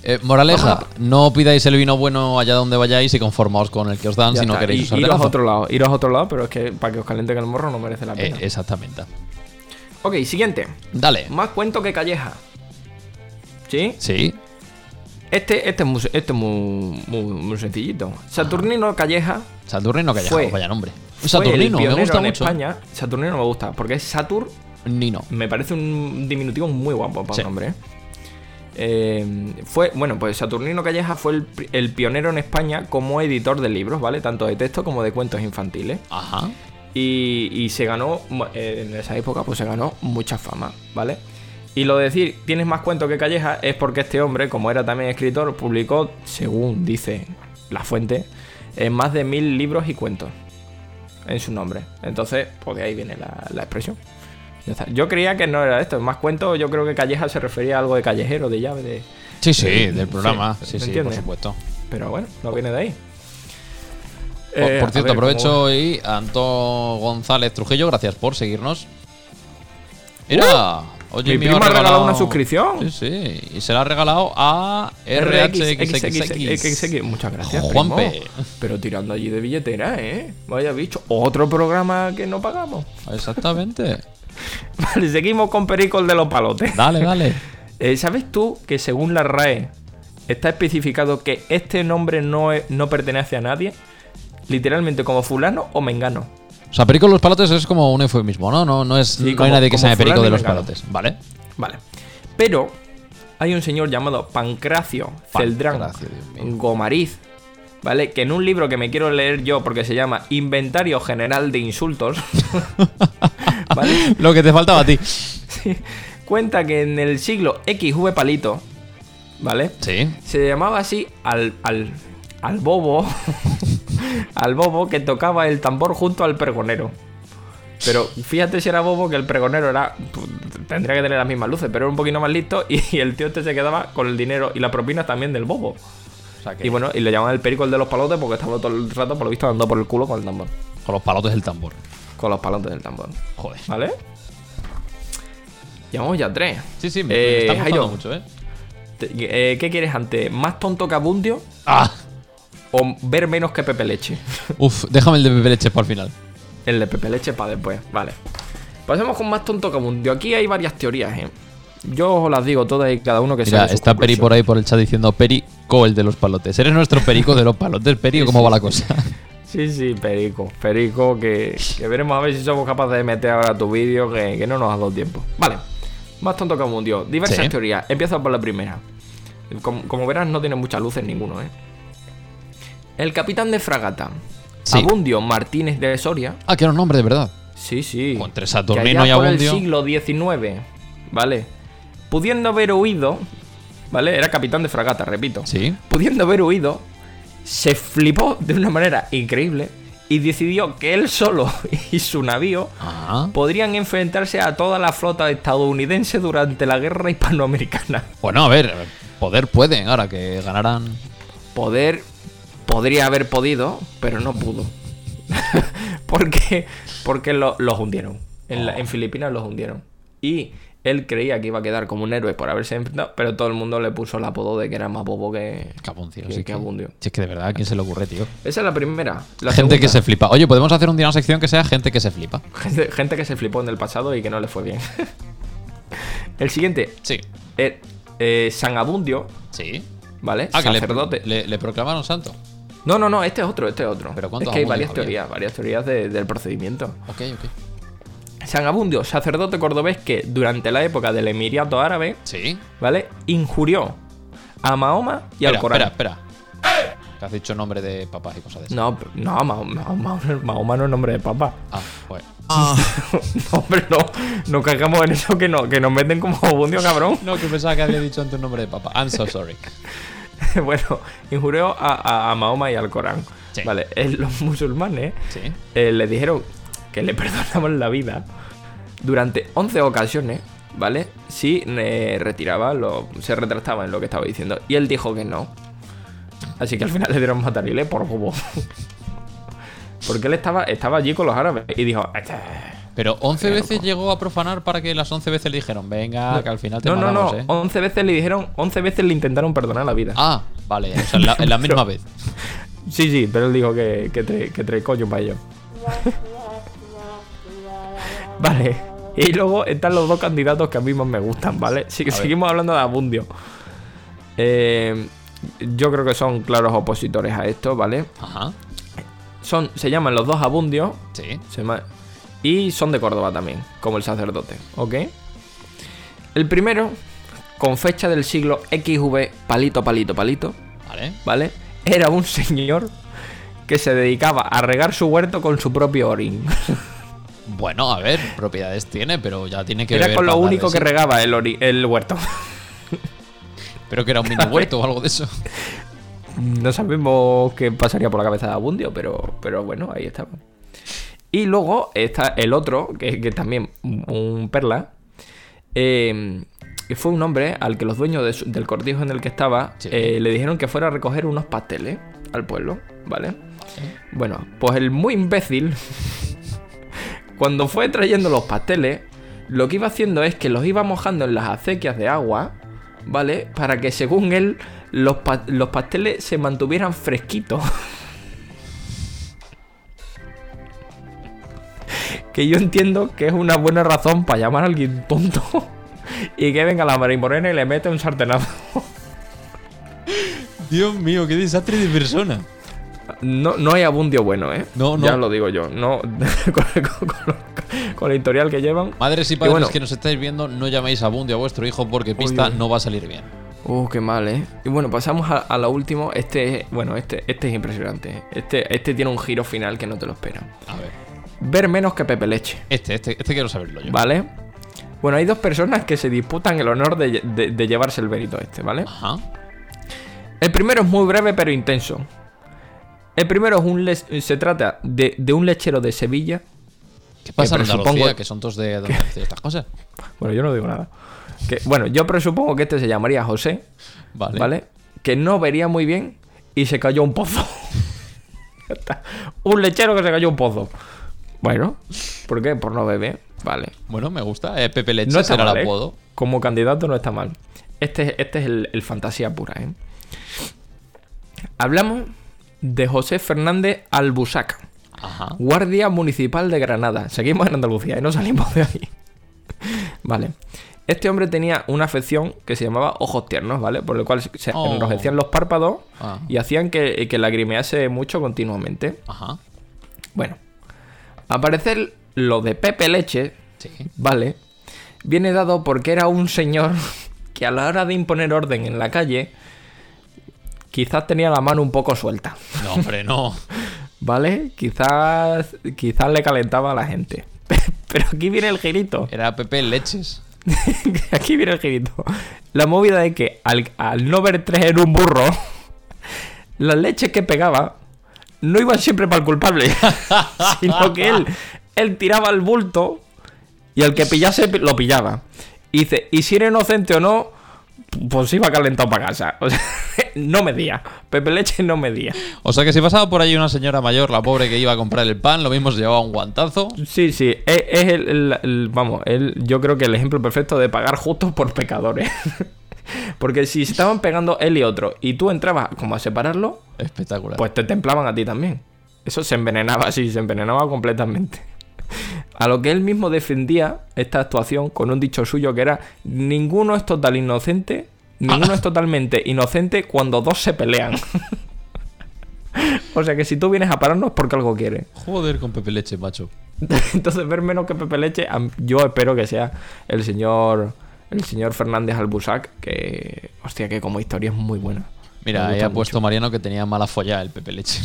Eh, moraleja, no pidáis el vino bueno allá donde vayáis y conformaos con el que os dan Ya si no queréis usar iros a otro lado, iros a otro lado, pero es que para que os calienten el morro no merece la Eh, pena. exactamente. Ok, siguiente. Dale. Más cuento que calleja. ¿Sí? Sí. Este, este es, muy, este es muy, muy, muy sencillito. Saturnino Calleja Saturnino Calleja, Fue- vaya nombre. fue Saturnino, el me gusta en mucho. España. Saturnino me gusta, porque es Satur, Nino. me parece un diminutivo muy guapo para Sí. un nombre. ¿eh? Eh, fue, bueno, pues Saturnino Calleja fue el, pionero en España como editor de libros, ¿vale? Tanto de texto como de cuentos infantiles. Ajá. Y, y se ganó, eh, en esa época, pues se ganó mucha fama, ¿vale? Y lo de decir, tienes más cuentos que Calleja, es porque este hombre, como era también escritor, publicó, según dice la fuente, en más de mil libros y cuentos en su nombre. Entonces, pues de ahí viene la, la expresión. Ya está. Yo creía que no era esto, más cuentos, yo creo que Calleja se refería a algo de callejero, de llave, de... Sí, sí, Eh, del programa. sí, Sí, ¿me sí, por supuesto. Pero bueno, no viene de ahí. Por, Eh, cierto, ver, aprovecho ¿cómo- hoy a Antón González Trujillo, gracias por seguirnos. Mira, oye, mi primo ha regalado una suscripción. Sí, sí, y se la ha regalado a RHXXX. Muchas gracias, Juanpe. primo. Pero tirando allí de billetera, ¿eh? Vaya bicho. Otro programa que no pagamos. Exactamente. [laughs] Vale, seguimos con Perico el de los palotes. Dale, dale. [laughs] Eh, ¿Sabes tú que según la RAE está especificado que este nombre no, es- no pertenece a nadie? Literalmente como fulano o mengano. O sea, Perico de los Palotes es como un eufemismo, ¿no? No, no, es, Sí, no hay nadie que se llame Perico de los mengano. Palotes, ¿vale? Vale. Pero hay un señor llamado Pancracio Celdrán Pancracio, mío. Gomariz, ¿vale? Que en un libro que me quiero leer yo porque se llama Inventario General de Insultos, [laughs] ¿vale? Lo que te faltaba a ti. Sí. Cuenta que en el siglo XV palito, ¿vale? Sí. Se llamaba así al, al, al bobo, [laughs] al bobo que tocaba el tambor junto al pregonero. Pero fíjate si era bobo que el pregonero era. Tendría que tener las mismas luces, pero era un poquito más listo y el tío este se quedaba con el dinero y la propina también del bobo. O sea, que Y bueno, y le llamaban el perico el de los palotes porque estaba todo el rato, por lo visto, dando por el culo con el tambor. con los palotes del tambor. Con los palotes del tambor. Joder. ¿Vale? Llevamos ya tres. Sí, sí, me, Eh, está gustando Jairo. mucho, ¿eh? Te- eh, ¿Qué quieres antes? ¿Más tonto que Abundio Ah, o ver menos que Pepe Leche? uf, déjame el de Pepe Leche para el final. El de Pepe Leche para después, vale. Pasemos con más tonto que Abundio. Aquí hay varias teorías, ¿eh? Yo os las digo todas y cada uno que Mira, está Peri por ahí por el chat diciendo Perico, el de los palotes. Eres nuestro Perico de los palotes, Peri, ¿o ¿cómo va la cosa? [laughs] Sí, sí, Perico. Perico, que, que veremos a ver si somos capaces de meter ahora tu vídeo, que, que no nos ha dado tiempo. Vale. Más tonto que Abundio. Diversas Sí. teorías. Empiezo por la primera. Como, como verás, no tiene muchas luces ninguno, ¿eh? El capitán de fragata, Sí. Abundio Martínez de Soria. Ah, que era un nombre de verdad. Sí, sí. Con entre que Saturnino allá y por Abundio. el siglo XIX, ¿vale? Pudiendo haber huido, ¿vale? Era capitán de fragata, repito. Sí. Pudiendo haber huido, se flipó de una manera increíble y decidió que él solo [laughs] y su navío Ah. podrían enfrentarse a toda la flota estadounidense durante la guerra hispanoamericana. [laughs] Bueno, a ver, poder pueden, ahora que ganaran. Poder podría haber podido, pero no pudo. [laughs] porque porque lo- los hundieron. En, la- en Filipinas los hundieron. Y él creía que iba a quedar como un héroe por haberse enfrentado, pero todo el mundo le puso el apodo de que era más bobo que, Cabuncio. que, sí que. Si es que de verdad, ¿a quién se le ocurre, tío? Esa es la primera. La gente que se flipa. Oye, podemos hacer un día una sección que sea gente que se flipa. gente, gente que se flipó en el pasado y que no le fue bien. [laughs] el siguiente, Sí. eh, eh, San Abundio, Sí. ¿vale? Ah, que le, Sacerdote. le, le proclamaron santo. No, no, no, este es otro, este es otro. ¿Pero es que hay varias teorías, varias teorías de- del procedimiento. Ok, ok. San Abundio, sacerdote cordobés que durante la época del Emirato Árabe, Sí. ¿vale? Injurió a Mahoma y al Corán. espera, espera. Que has dicho nombre de papás y cosas de eso. No, no, Mahoma, Mahoma, Mahoma no es nombre de papá. Ah, bueno. [laughs] No, hombre, no, no caigamos en eso que, no, que nos meten como Abundio, cabrón. No, que pensaba que había dicho antes un nombre de papá. I'm so sorry. [laughs] bueno, injurió a, a- a Mahoma y al Corán. Sí. Vale, eh, los musulmanes Sí. eh, le dijeron que le [laughs] perdonaban la vida durante 11 ocasiones, ¿vale? Si eh, retiraba, lo, se retractaba en lo que estaba diciendo. Y él dijo que no. Así que al final le dieron matarile por bobo. [laughs] Porque él estaba, estaba allí con los árabes y dijo... "Este, Pero 11 Qué veces loco. llegó a profanar para que las 11 veces le dijeron, venga, que al final te No, no, matamos, no. ¿eh? 11 veces le dijeron, 11 veces le intentaron perdonar la vida. Ah, vale, o sea, en la, en la [laughs] misma vez. Sí, sí, pero él dijo que, que, tre- que tres coño para ello. Vale. Y luego están los dos candidatos que a mí más me gustan, ¿vale? Sí, ver. seguimos hablando de Abundio. Eh, yo creo que son claros opositores a esto, ¿vale? Ajá. Son, se llaman los dos Abundios. Sí. se llama- y son de Córdoba también, como el sacerdote, ¿ok? El primero, con fecha del siglo XV, palito, palito, palito, Vale. ¿vale? Era un señor que se dedicaba a regar su huerto con su propio orín. [laughs] Bueno, a ver, propiedades tiene, pero ya tiene que Era beber con lo único que regaba el, ori- el huerto. [laughs] Pero que era un mini huerto o algo de eso. [laughs] No sabemos qué pasaría por la cabeza de Abundio, pero, pero bueno, ahí estaba. Y luego está el otro, que, que también un perla, eh, fue un hombre al que los dueños de su- del cortijo en el que estaba Sí. eh, le dijeron que fuera a recoger unos pasteles al pueblo, ¿vale? Bueno, pues el muy imbécil, cuando fue trayendo los pasteles, lo que iba haciendo es que los iba mojando en las acequias de agua, ¿vale? Para que según él los, pa- los pasteles se mantuvieran fresquitos. [laughs] que yo entiendo que es una buena razón para llamar a alguien tonto [laughs] y que venga la María Morena y le mete un sartenazo. Dios mío, qué desastre de persona. No, no hay abundio bueno, ¿eh? No, no. Ya lo digo yo. No, [laughs] con, con- con- con el historial que llevan. Madres y padres bueno. que nos estáis viendo, no llaméis a Bundy a vuestro hijo porque pista no va a salir bien. Uh, qué mal, ¿eh? Y bueno, pasamos a, a lo último. Este, bueno, este, este es impresionante. Este, este tiene un giro final que no te lo esperas. A ver. Ver menos que Pepe Leche, Este, este, este quiero saberlo yo. ¿vale? Bueno, hay dos personas que se disputan el honor de, de- de llevarse el mérito este, ¿vale? Ajá. El primero es muy breve pero intenso. El primero es un se trata de, de un lechero de Sevilla. ¿Qué pasa en Andalucía? Que son todos de [laughs] estas cosas. Bueno, yo no digo nada. Que, bueno, yo presupongo que este se llamaría José, Vale. ¿vale? Que no vería muy bien y se cayó un pozo. [laughs] Un lechero que se cayó un pozo. Bueno, ¿por qué? Por no beber. Vale. Bueno, me gusta. Eh, Pepe Leche No será mal, el ¿eh? apodo. Como candidato no está mal. Este, este es el, el fantasía pura, ¿eh? Hablamos de José Fernández Albusac, Ajá. guardia municipal de Granada. Seguimos en Andalucía y no salimos de ahí. vale. Este hombre tenía una afección que se llamaba ojos tiernos, ¿vale? Por lo cual se Oh. enrojecían los párpados Ah. y hacían que, que lagrimease mucho continuamente. Ajá. Bueno, a parecer lo de Pepe Leche, Sí. ¿vale? viene dado porque era un señor que a la hora de imponer orden en la calle, quizás tenía la mano un poco suelta. No, hombre, no. [laughs] ¿Vale? Quizás, quizás le calentaba a la gente. [laughs] Pero aquí viene el girito. Era Pepe Leches. [laughs] Aquí viene el girito. La movida de que al, al no ver tres en un burro, las leches que pegaba no iban siempre para el culpable, sino que él, él tiraba el bulto y el que pillase lo pillaba. Y dice, y si era inocente o no, pues iba calentado para casa. O sea, [laughs] no medía. Pepe Leche no medía. O sea que si pasaba por allí una señora mayor, la pobre que iba a comprar el pan, lo mismo se llevaba un guantazo. Sí, sí, es, es el, el- el- vamos, el- yo creo que el ejemplo perfecto de pagar justos por pecadores. [laughs] Porque si estaban pegando él y otro y tú entrabas como a separarlo, Espectacular. pues te templaban a ti también. Eso se envenenaba así, se envenenaba completamente. A lo que él mismo defendía esta actuación con un dicho suyo que era ninguno es total inocente, ninguno es totalmente inocente cuando dos se pelean. [laughs] o sea que si tú vienes a pararnos es porque algo quieres. Joder con Pepe Leche, macho. [laughs] Entonces, ver menos que Pepe Leche, yo espero que sea el señor el señor Fernández Albusac, que, hostia, que como historia es muy buena. Mira, ahí ha puesto Mariano que tenía mala folla el Pepe Leche.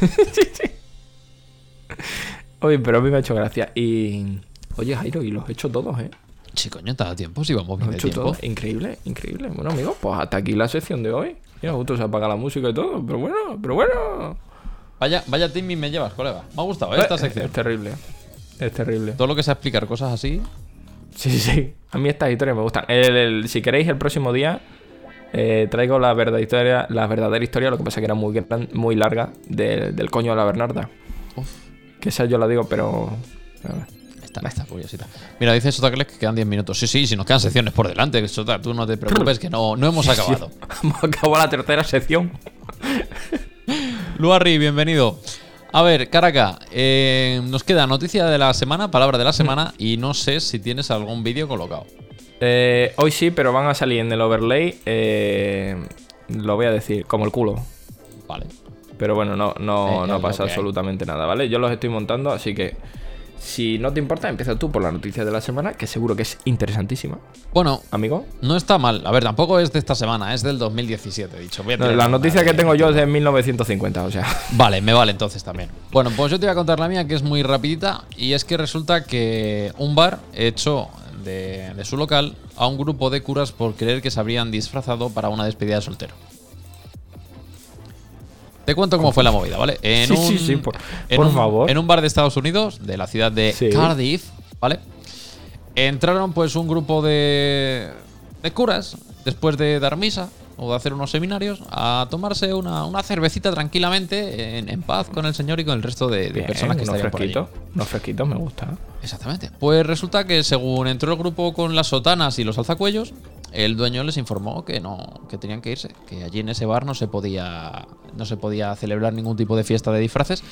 [laughs] Oye, pero a mí me ha hecho gracia. Y. Oye, Jairo, y los he hecho todos, ¿eh? Sí, coño, te da tiempo, si vamos bien Los he hecho tiempo. todos. Increíble, increíble. Bueno, amigos, pues hasta aquí la sección de hoy. Mira, justo se apaga la música y todo. Pero bueno, pero bueno. Vaya, vaya Timmy me llevas, colega. Me ha gustado ¿eh? esta Eh, sección. Es terrible. Es terrible. Todo lo que sea explicar cosas así. Sí, sí, sí. A mí estas historias me gustan. El- el- si queréis, el próximo día eh, traigo la verdadera historia, la verdadera historia, lo que pasa que era muy, gran- muy larga, de- del coño de la Bernarda. Uf, Que esa yo la digo, pero. a ver. está, está curiosita. Mira, dice Sotacles que quedan 10 minutos. Sí, sí, si nos quedan secciones por delante, Sota, tú no te preocupes que no, no hemos acabado. [laughs] Hemos acabado la tercera sección. [laughs] Luarri, bienvenido. A ver, Caraca, eh, nos queda noticia de la semana, palabra de la semana, y no sé si tienes algún vídeo colocado. Eh, hoy sí, pero van a salir en el overlay. eh, lo voy a decir, como el culo. Vale. Pero bueno, no, no, no pasa absolutamente nada, ¿vale? Yo los estoy montando, así que si no te importa, empieza tú por la noticia de la semana, que seguro que es interesantísima, Bueno, amigo. no está mal. A ver, tampoco es de esta semana, es del 2017, dicho. No, la noticia que tengo yo es de 1950, o sea. Vale, me vale entonces también. Bueno, pues yo te voy a contar la mía, que es muy rapidita, y es que resulta que un bar echó de, de su local a un grupo de curas por creer que se habrían disfrazado para una despedida de soltero. Te cuento cómo fue la movida, ¿vale? En Sí, sí, sí, por- en por un- favor. En un bar de Estados Unidos, de la ciudad de Sí. Cardiff, ¿vale? Entraron pues un grupo de, de curas, después de dar misa o de hacer unos seminarios, a tomarse una, una cervecita tranquilamente, en, en paz con el señor y con el resto de, de Bien, personas que unos estarían por allí. unos fresquitos me gusta. Exactamente. Pues resulta que según entró el grupo con las sotanas y los alzacuellos, el dueño les informó que no, que tenían que irse, que allí en ese bar no se podía, no se podía celebrar ningún tipo de fiesta de disfraces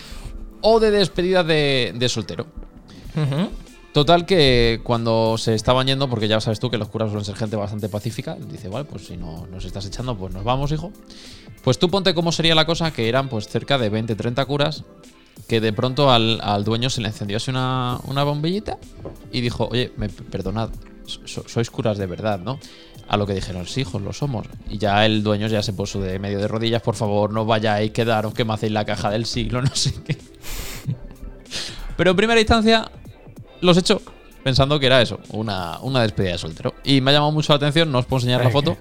o de despedida de, de soltero. Total que cuando se estaban yendo, porque ya sabes tú que los curas suelen ser gente bastante pacífica, dice, vale, pues si no nos estás echando, pues nos vamos, hijo. Pues tú ponte cómo sería la cosa, que eran pues cerca de 20, 30 curas, que de pronto al, al dueño se le encendió así una, una bombillita y dijo, oye, me, perdonad, so- sois curas de verdad, ¿no? A lo que dijeron, sí, hijos, lo somos. Y ya el dueño ya se puso de medio de rodillas, por favor, no vayáis, quedaros, que me hacéis la caja del siglo, [laughs] no sé qué. Pero en primera instancia los echó pensando que era eso, una, una despedida de soltero. Y me ha llamado mucho la atención, no os puedo enseñar la Ay, foto,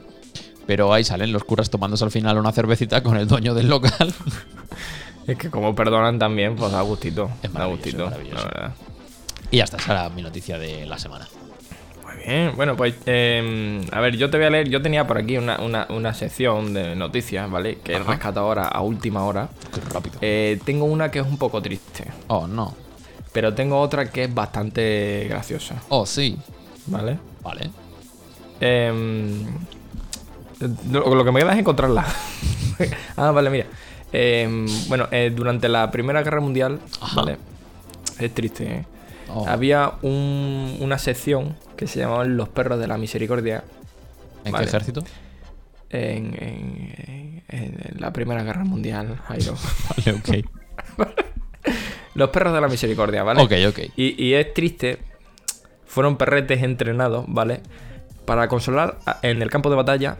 pero ahí salen los curas tomándose al final una cervecita con el dueño del local. [laughs] Es que como perdonan también, pues da gustito. Es gustito, es maravilloso. la verdad. y ya está, esa era mi noticia de la semana. Muy bien, bueno, pues eh, a ver, yo te voy a leer, yo tenía por aquí una, una, una sección de noticias, ¿vale? Que he Ajá. rescatado ahora a última hora. Qué rápido. Eh, tengo una que es un poco triste, Oh, no. pero tengo otra que es bastante graciosa, Oh, sí. ¿vale? Vale. Em, lo, lo que me queda es encontrarla. [laughs] ah, vale, mira. Em, bueno, eh, durante la Primera Guerra Mundial, Ajá. ¿vale? Es triste, ¿eh? Oh. Había un- una sección que se llamaban Los Perros de la Misericordia ¿En Vale. qué ejército? en, en- en la Primera Guerra Mundial, Jairo. [laughs] Vale, ok. [laughs] Los Perros de la Misericordia, ¿vale? Ok, ok. Y, y es triste. fueron perretes entrenados, ¿vale? Para consolar a- en el campo de batalla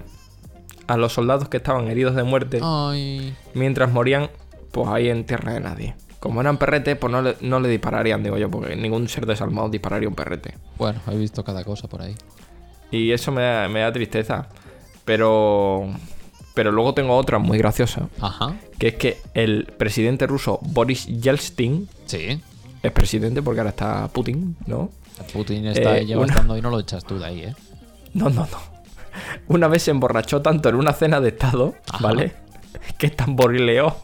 a los soldados que estaban heridos de muerte Ay. mientras morían, pues ahí en tierra de nadie. Como eran perretes, pues no le, no le dispararían, digo yo, porque ningún ser desalmado dispararía un perrete. Bueno, he visto cada cosa por ahí. Y eso me da, me da tristeza. Pero. Pero luego tengo otra muy graciosa. Ajá. Que es que el presidente ruso Boris Yeltsin Sí. es presidente porque ahora está Putin, ¿no? Putin está Eh, una- estando y no lo echas tú de ahí, ¿eh? No, no, no. Una vez se emborrachó tanto en una cena de estado, Ajá. ¿vale? Que tamborileó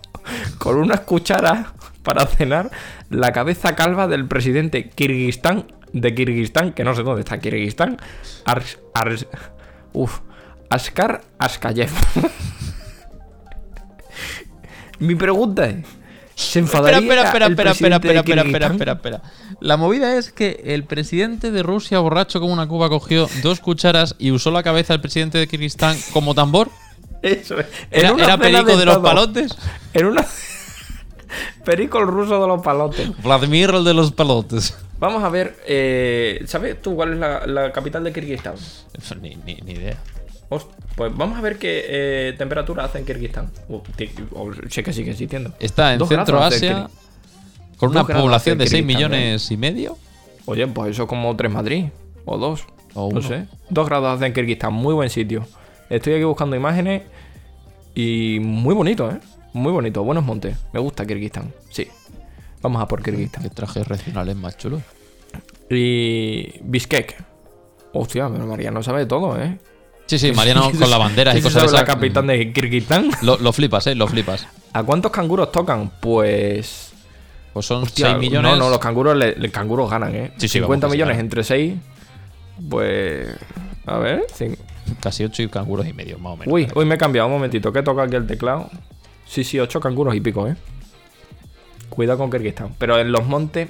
con unas cucharas para cenar la cabeza calva del presidente Kirguistán, de Kirguistán, que no sé dónde está Kirguistán, Ars, Ars- uf, Askar Askayev. [laughs] Mi pregunta es, ¿se enfadaría Espera, espera, el espera, espera, espera, espera, espera, espera, espera. La movida es que el presidente de Rusia, borracho como una cuba, cogió dos cucharas y usó la cabeza del presidente de Kirguistán como tambor. Eso es. ¿Era, era perico de los palotes? En una. [laughs] Perico el ruso de los palotes. Vladimir el de los palotes. Vamos a ver. eh, ¿Sabes tú cuál es la, la capital de Kirguistán? Ni, ni, ni idea. Host- Pues vamos a ver qué eh, temperatura hace en Kirguistán. Uh, oh, sé que sigue existiendo. Está en Dos Centro Asia con una población de 6 Kirguistán, millones y medio. Oye, pues eso es como tres Madrid. O dos. O no uno. sé. Dos grados hace en Kirguistán. Muy buen sitio. Estoy aquí buscando imágenes. Y muy bonito, ¿eh? Muy bonito. Buenos montes. Me gusta Kirguistán. Sí. Vamos a por Kirguistán. Qué trajes regionales más chulos. Y. Bishkek. Hostia, pero María no sabe todo, ¿eh? Sí, sí, [laughs] Mariano con la bandera y ¿Quién cosas de esas. la capitán de Kirguistán? [laughs] Lo, lo flipas, eh, lo flipas. ¿A cuántos canguros tocan? Pues. Pues son Hostia, 6 millones. No, no, los canguros, le- le- canguros ganan, ¿eh? Sí, sí, 50 vamos, que sí millones ganan. entre 6. Pues. A ver. cin- Casi 8 y canguros y medio, más o menos. Uy, uy, me he cambiado un momentito. ¿Qué toca aquí el teclado? Sí, sí, 8 canguros y pico, ¿eh? Cuidado con Kirguistán. Pero en los montes,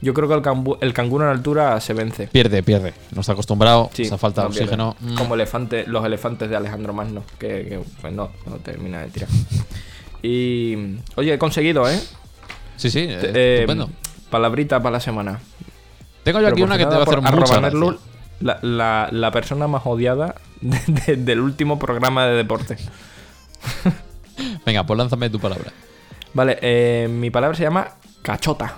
yo creo que el, cambu- el canguro en altura se vence. Pierde, pierde. No está acostumbrado. Sí, esa falta de no oxígeno. mm, Como elefante, los elefantes de Alejandro Magno, que, que, pues no, no termina de tirar. Y. Oye, he conseguido, ¿eh? Sí, sí, eh, Eh, estupendo. Palabrita para la semana. Tengo yo aquí una que te va a hacer mucha gracia. La, la, la persona más odiada de- [laughs] de- del último programa de deporte. Venga, pues lánzame tu palabra. Vale, eh, mi palabra se llama cachota.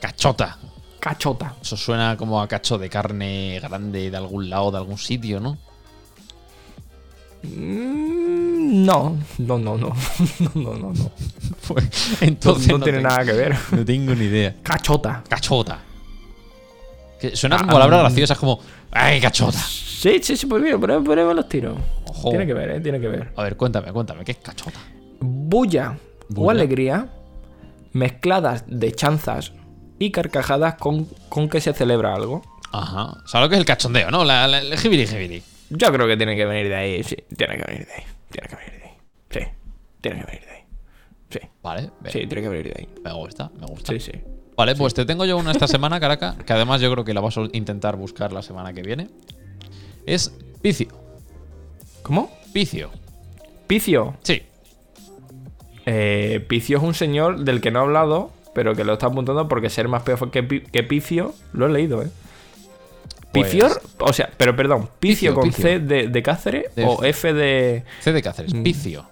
Cachota. Cachota. Eso suena como a cacho de carne grande de algún lado, de algún sitio, ¿no? Mm, no, no, no, no. [laughs] No, no, no, no. [laughs] Pues entonces no tiene tengo- nada que ver. [laughs] No tengo ni idea. Cachota. Cachota. Que suena Ah, como palabra mm. graciosa, es como. ¡Ay, cachota! Sí, sí, sí, pues mira, por ahí, por ahí van los tiros. Ojo. Tiene que ver, eh, tiene que ver. A ver, cuéntame, cuéntame, ¿qué es cachota? Bulla, o alegría mezcladas de chanzas y carcajadas con, con que se celebra algo. Ajá. ¿Sabes lo que es el cachondeo, no? La, la- el jibiri jibiri. Yo creo que tiene que venir de ahí, sí, tiene que venir de ahí, tiene que venir de ahí. Sí, tiene que venir de ahí. Sí, Vale, ve- sí, tiene que venir de ahí. me gusta, me gusta. Sí, sí. Vale, pues te tengo yo una esta semana, Caraca, que además yo creo que la vas a intentar buscar la semana que viene. Es Picio. ¿Cómo? Picio. Picio. Sí. Eh, Picio es un señor del que no he hablado, pero que lo está apuntando porque ser más peor que, Pi- que Picio, lo he leído, ¿eh? Pues- Picior, o sea, pero perdón, Picio, Picio, con Picio. C de, de Cáceres De- o F de C de Cáceres, Mm. Picio.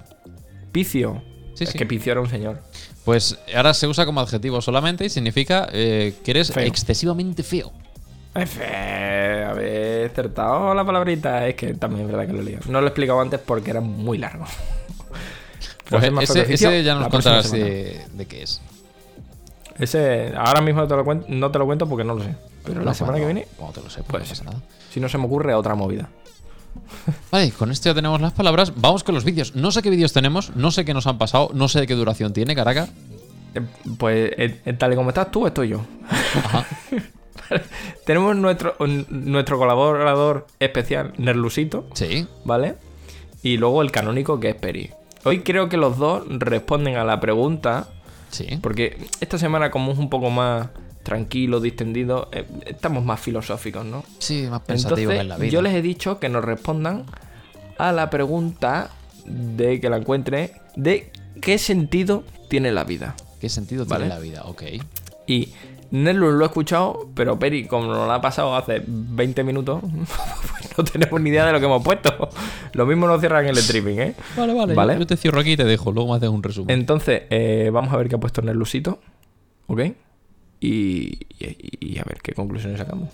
Picio. Sí, es sí. que Picio era un señor. Pues ahora se usa como adjetivo solamente y significa eh, que eres Feo. excesivamente feo. F, a ver, acertado la palabrita. Es que también es verdad que lo he leído. No lo he explicado antes porque era muy largo. Pues ser más ese, ya nos contarás de, de qué es. Ese, ahora mismo no te, lo cuento, no te lo cuento porque no lo sé. Pero la No, semana que viene, cuando te lo sé, pues no pasa nada. si no se me ocurre, otra movida. Vale, con esto ya tenemos las palabras. Vamos con los vídeos. No sé qué vídeos tenemos, no sé qué nos han pasado, no sé de qué duración tiene, Caraca. Eh, Pues eh, eh, tal y como estás tú, estoy yo. Ajá. [laughs] Tenemos nuestro, un- nuestro colaborador especial, Nerlusito, Sí. ¿vale? Y luego el canónico, que es Peri. Hoy creo que los dos responden a la pregunta, Sí. porque esta semana como es un poco más tranquilo, distendido, eh, estamos más filosóficos, ¿no? Sí, más pensativos en la vida. yo les he dicho que nos respondan a la pregunta de que la encuentre de qué sentido tiene la vida. ¿Qué sentido Vale. tiene la vida? Ok. Y Nerlus lo he escuchado, pero Peri, como lo ha pasado hace 20 minutos, [laughs] no tenemos ni idea de lo que hemos puesto. Lo mismo nos cierran el streaming, ¿eh? Vale, vale. ¿Vale? Yo te cierro aquí y te dejo. Luego me haces un resumen. Entonces, eh, vamos a ver qué ha puesto Nerlusito, ¿ok? Y, y- y a ver qué conclusiones sacamos.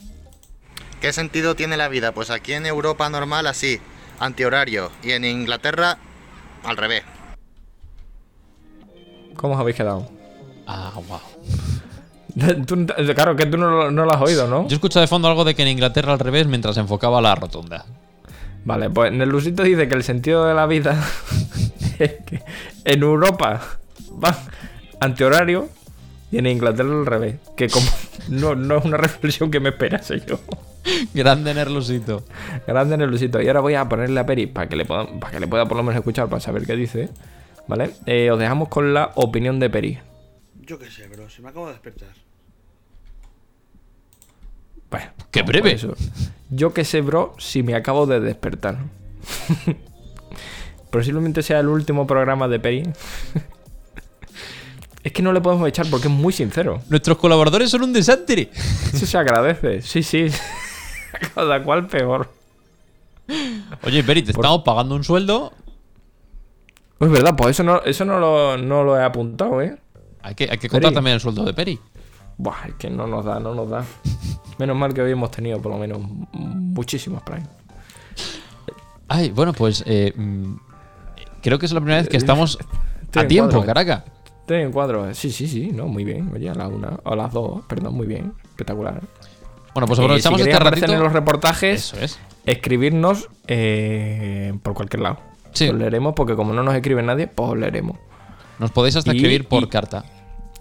¿Qué sentido tiene la vida? Pues aquí en Europa normal así, antihorario. Y en Inglaterra al revés. ¿Cómo os habéis quedado? Ah, wow. [laughs] Tú- claro, que tú no, lo- no lo has oído, ¿no? Yo escucho de fondo algo de que en Inglaterra al revés mientras enfocaba la rotonda. Vale, pues Nerlusito dice que el sentido de la vida [laughs] es que en Europa van antihorario y en Inglaterra al revés. Que como [laughs] no, no es una reflexión que me esperase yo. Grande Nerlusito. Grande Nerlusito. Y ahora voy a ponerle a Peri para que le pueda, para que le pueda por lo menos escuchar para saber qué dice. ¿Vale? Eh, os dejamos con la opinión de Peri. Yo qué sé, bro, se me acabo de despertar. Bueno, ¡Qué breve! eso. Yo que sé, bro, si me acabo de despertar. [laughs] Posiblemente sea el último programa de Peri. [laughs] es que no le podemos echar porque es muy sincero. Nuestros colaboradores son un desastre. [laughs] Eso se agradece. Sí, sí. Cada cual peor. Oye, Peri, te estamos pagando un sueldo. Es verdad, pues eso no, eso no, lo, no lo he apuntado, ¿eh? Hay que, hay que contar Peri. también el sueldo de Peri. Buah, es que no nos da, no nos da. Menos mal que hoy hemos tenido por lo menos muchísimos Prime. Ay, bueno, pues eh, mm, creo que es la primera vez que estamos Estoy a tiempo, ¿eh? caraca. Estoy en cuadro. Sí, sí, sí, no, muy bien. Oye, a la una, o a las dos, perdón, muy bien. Espectacular. Bueno, pues Eh, aprovechamos si este ratito. en los reportajes, Eso es. escribirnos eh, por cualquier lado. Sí. Os leeremos porque como no nos escribe nadie, pues os leeremos. Nos podéis hasta Y- escribir por y- carta.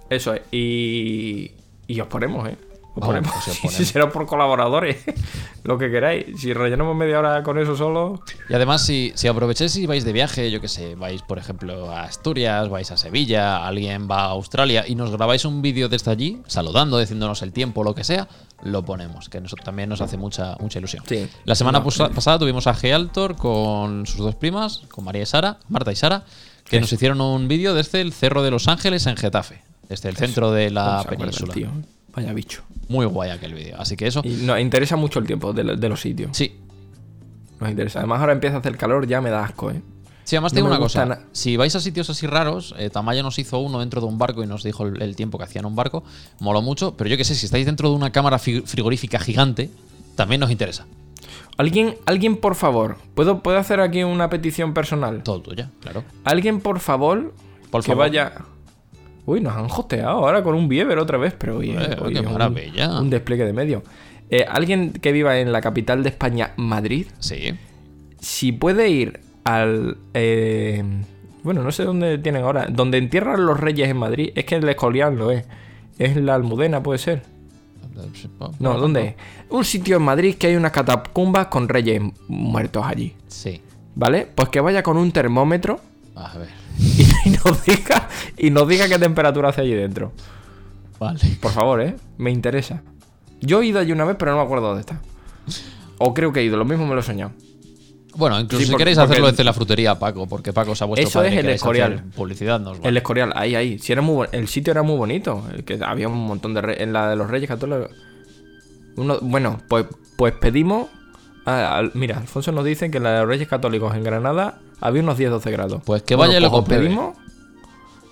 Eso es. Y, y os ponemos, ¿eh? Os ponemos. Si [laughs] será por colaboradores. [laughs] Lo que queráis. Si rellenamos media hora con eso solo. Y además, si, si aprovecháis y vais de viaje, yo que sé, vais, por ejemplo, a Asturias, vais a Sevilla, alguien va a Australia y nos grabáis un vídeo desde allí, saludando, diciéndonos el tiempo, lo que sea, lo ponemos, que también nos hace mucha, mucha ilusión. Sí. La semana No, pasada tuvimos a Gealtor con sus dos primas, con María y Sara, Marta y Sara, que nos hicieron un vídeo desde el Cerro de los Ángeles en Getafe, desde el centro de ¿Cómo la península. Vaya bicho. Muy guay aquel vídeo. Así que eso, Y nos interesa mucho el tiempo de, de los sitios. sí, Nos interesa. Además, ahora empieza a hacer calor, ya me da asco, ¿eh? Sí, además No tengo una cosa. na- Si vais a sitios así raros, eh, Tamayo nos hizo uno dentro de un barco y nos dijo el, el tiempo que hacía en un barco. Moló mucho, pero yo que sé, si estáis dentro de una cámara fi- frigorífica gigante, también nos interesa. Alguien, alguien, por favor. ¿Puedo, ¿Puedo hacer aquí una petición personal? Todo tuya, claro. Alguien, por favor, Por que favor. vaya. Uy, nos han hosteado ahora con un Bieber otra vez, pero oye, Eh, oye, qué un- maravilla. Un, despliegue de medio. Eh, alguien que viva en la capital de España, Madrid, Sí. si puede ir al. eh, bueno, no sé dónde tienen ahora. Donde entierran los reyes en Madrid. Es que el Escorial lo es. Es la Almudena, puede ser. No, ¿dónde es? Un sitio en Madrid que hay unas catacumbas con reyes muertos allí. Sí. ¿Vale? Pues que vaya con un termómetro A ver. [laughs] y, nos diga y nos diga qué temperatura hace allí dentro. Vale. Por favor, ¿eh? Me interesa. Yo he ido allí una vez, pero no me acuerdo dónde está. O creo que he ido, lo mismo me lo he soñado. Bueno, incluso Sí, si queréis hacerlo desde la frutería, Paco, porque Paco es a vuestro Eso padre es el Escorial. Publicidad nos vale. El Escorial, ahí, ahí. Sí, era muy el sitio era muy bonito. El que había un montón de re- en la de los Reyes Católicos. Uno, bueno, pues, pues pedimos. mira, Alfonso nos dice que en la de los Reyes Católicos en Granada había unos 10-12 grados. Pues que vaya y lo pues pedimos.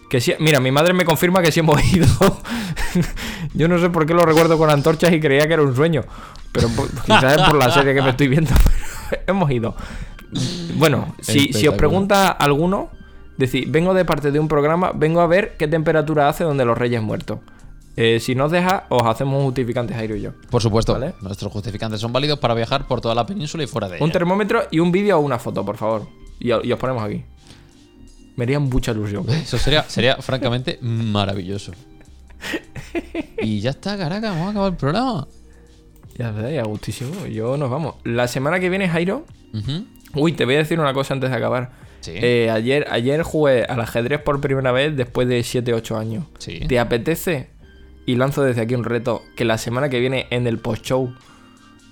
Que sí, mira, mi madre me confirma que sí hemos [laughs] ido. Yo no sé por qué lo recuerdo con antorchas y creía que era un sueño. Pero por- quizás es por la serie que me estoy viendo. [laughs] pero hemos ido. Bueno, si, si os pregunta alguno, decir, vengo de parte de un programa, vengo a ver qué temperatura hace donde los reyes muertos. Eh, si nos deja, os hacemos un justificante, Jairo y yo. Por supuesto, Vale. nuestros justificantes son válidos para viajar por toda la península y fuera de ella. Un termómetro y un vídeo o una foto, por favor. Y, y os ponemos aquí. Me haría mucha ilusión. [laughs] Eso sería, sería francamente maravilloso. Y ya está, caraca, vamos a acabar el programa. Ya ves, ya gustísimo. Yo nos vamos. La semana que viene, Jairo. Uy, te voy a decir una cosa antes de acabar. Sí. Eh, ayer, ayer jugué al ajedrez por primera vez después de 7-8 años. Sí. ¿Te apetece? Y lanzo desde aquí un reto que la semana que viene en el post-show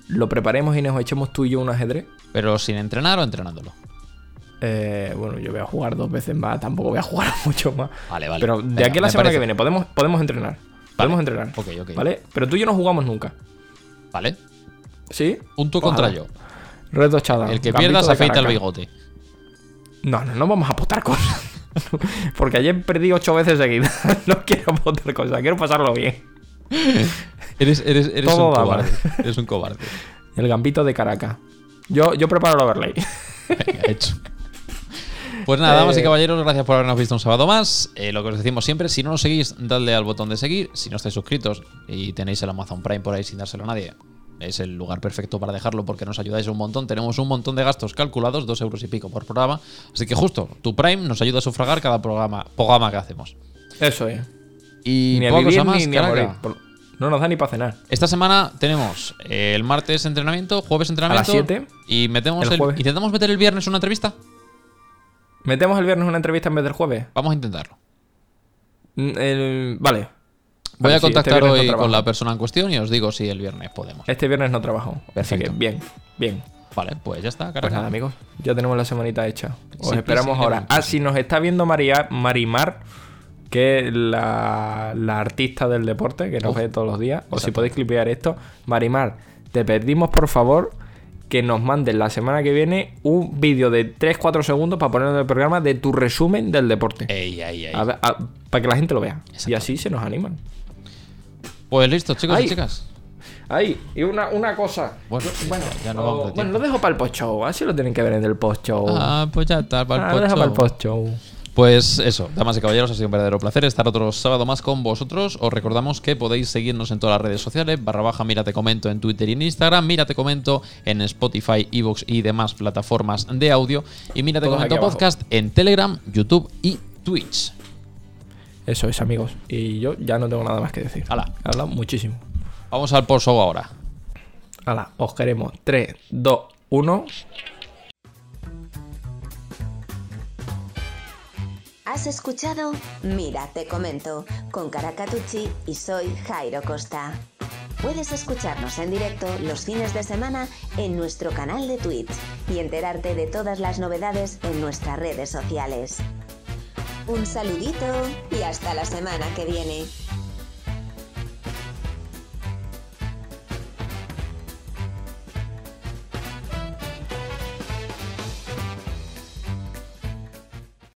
lo preparemos y nos echemos tú y yo un ajedrez. Pero sin entrenar o entrenándolo. Eh, bueno, yo voy a jugar dos veces más, tampoco voy a jugar [laughs] mucho más. Vale, vale. Pero de Venga, aquí a la semana parece. que viene podemos, podemos entrenar. Podemos entrenar. Ok, ok. ¿Vale? Pero tú y yo no jugamos nunca. Vale. ¿Sí? Un tú Pues contra yo. Reto Showdown. El que pierda se afeita el bigote. No, no, no vamos a apostar cosas. [laughs] Porque ayer perdí ocho veces seguidas. [laughs] no quiero apostar cosas, quiero pasarlo bien. Eres, eres, eres Todo un cobarde. Eres un cobarde. El gambito de Caracas. Yo, yo preparo el overlay. Venga, hecho. Pues nada, damas y Eh, caballeros, gracias por habernos visto un sábado más. Eh, lo que os decimos siempre, si no nos seguís, dadle al botón de seguir. Si no estáis suscritos y tenéis el Amazon Prime por ahí sin dárselo a nadie, es el lugar perfecto para dejarlo porque nos ayudáis un montón. Tenemos un montón de gastos calculados, dos euros y pico por programa. Así que justo, tu Prime nos ayuda a sufragar cada programa, programa que hacemos. Eso es. Y Ni a vivir más, ni, ni a morir. No nos da ni para cenar. Esta semana tenemos eh, el martes entrenamiento, jueves entrenamiento. siete. Y metemos El el, intentamos meter el viernes una entrevista. ¿Metemos el viernes una entrevista en vez del jueves? Vamos a intentarlo. Mm, el- Vale. Voy a este contactar no hoy con la persona en cuestión y os digo si el viernes podemos. Este viernes no trabajo. Así que bien, bien. Vale, pues ya está, Pues nada, amigos. Ya tenemos la semanita hecha. Os esperamos ahora. Ah, si nos está viendo María, Marimar, que es la, la artista del deporte, que nos Uf, ve todos los días. O si podéis clipear esto. Marimar, te pedimos por favor que nos mandes la semana que viene un vídeo de 3-4 segundos para ponerlo en el programa de tu resumen del deporte. Ey, ey, ey. A ver, a- para que la gente lo vea. Y así se nos animan. Pues listo, chicos y chicas. Ahí, y una, una cosa. Bueno, Yo- bueno, ya no vamos bueno, lo dejo para el post-show. Así lo tienen que ver en el post-show. Ah, pues ya está, para el Ah, lo dejo para el post-show. post-show. Pues eso, damas y caballeros, ha sido un verdadero placer estar otro sábado más con vosotros. Os recordamos que podéis seguirnos en todas las redes sociales, barra baja, mira te comento en Twitter y en Instagram, mira te comento en Spotify, Evox y demás plataformas de audio, y mira te Todos comento abajo. podcast en Telegram, YouTube y Twitch. Eso es, amigos. Y yo ya no tengo nada más que decir. Hala. He hablado muchísimo. Vamos al post-show ahora. Hala, os queremos. 3, 2, 1. Has escuchado Mira, te comento con Caracatucci y soy Jairo Costa. Puedes escucharnos en directo los fines de semana en nuestro canal de Twitch y enterarte de todas las novedades en nuestras redes sociales. Un saludito y hasta la semana que viene.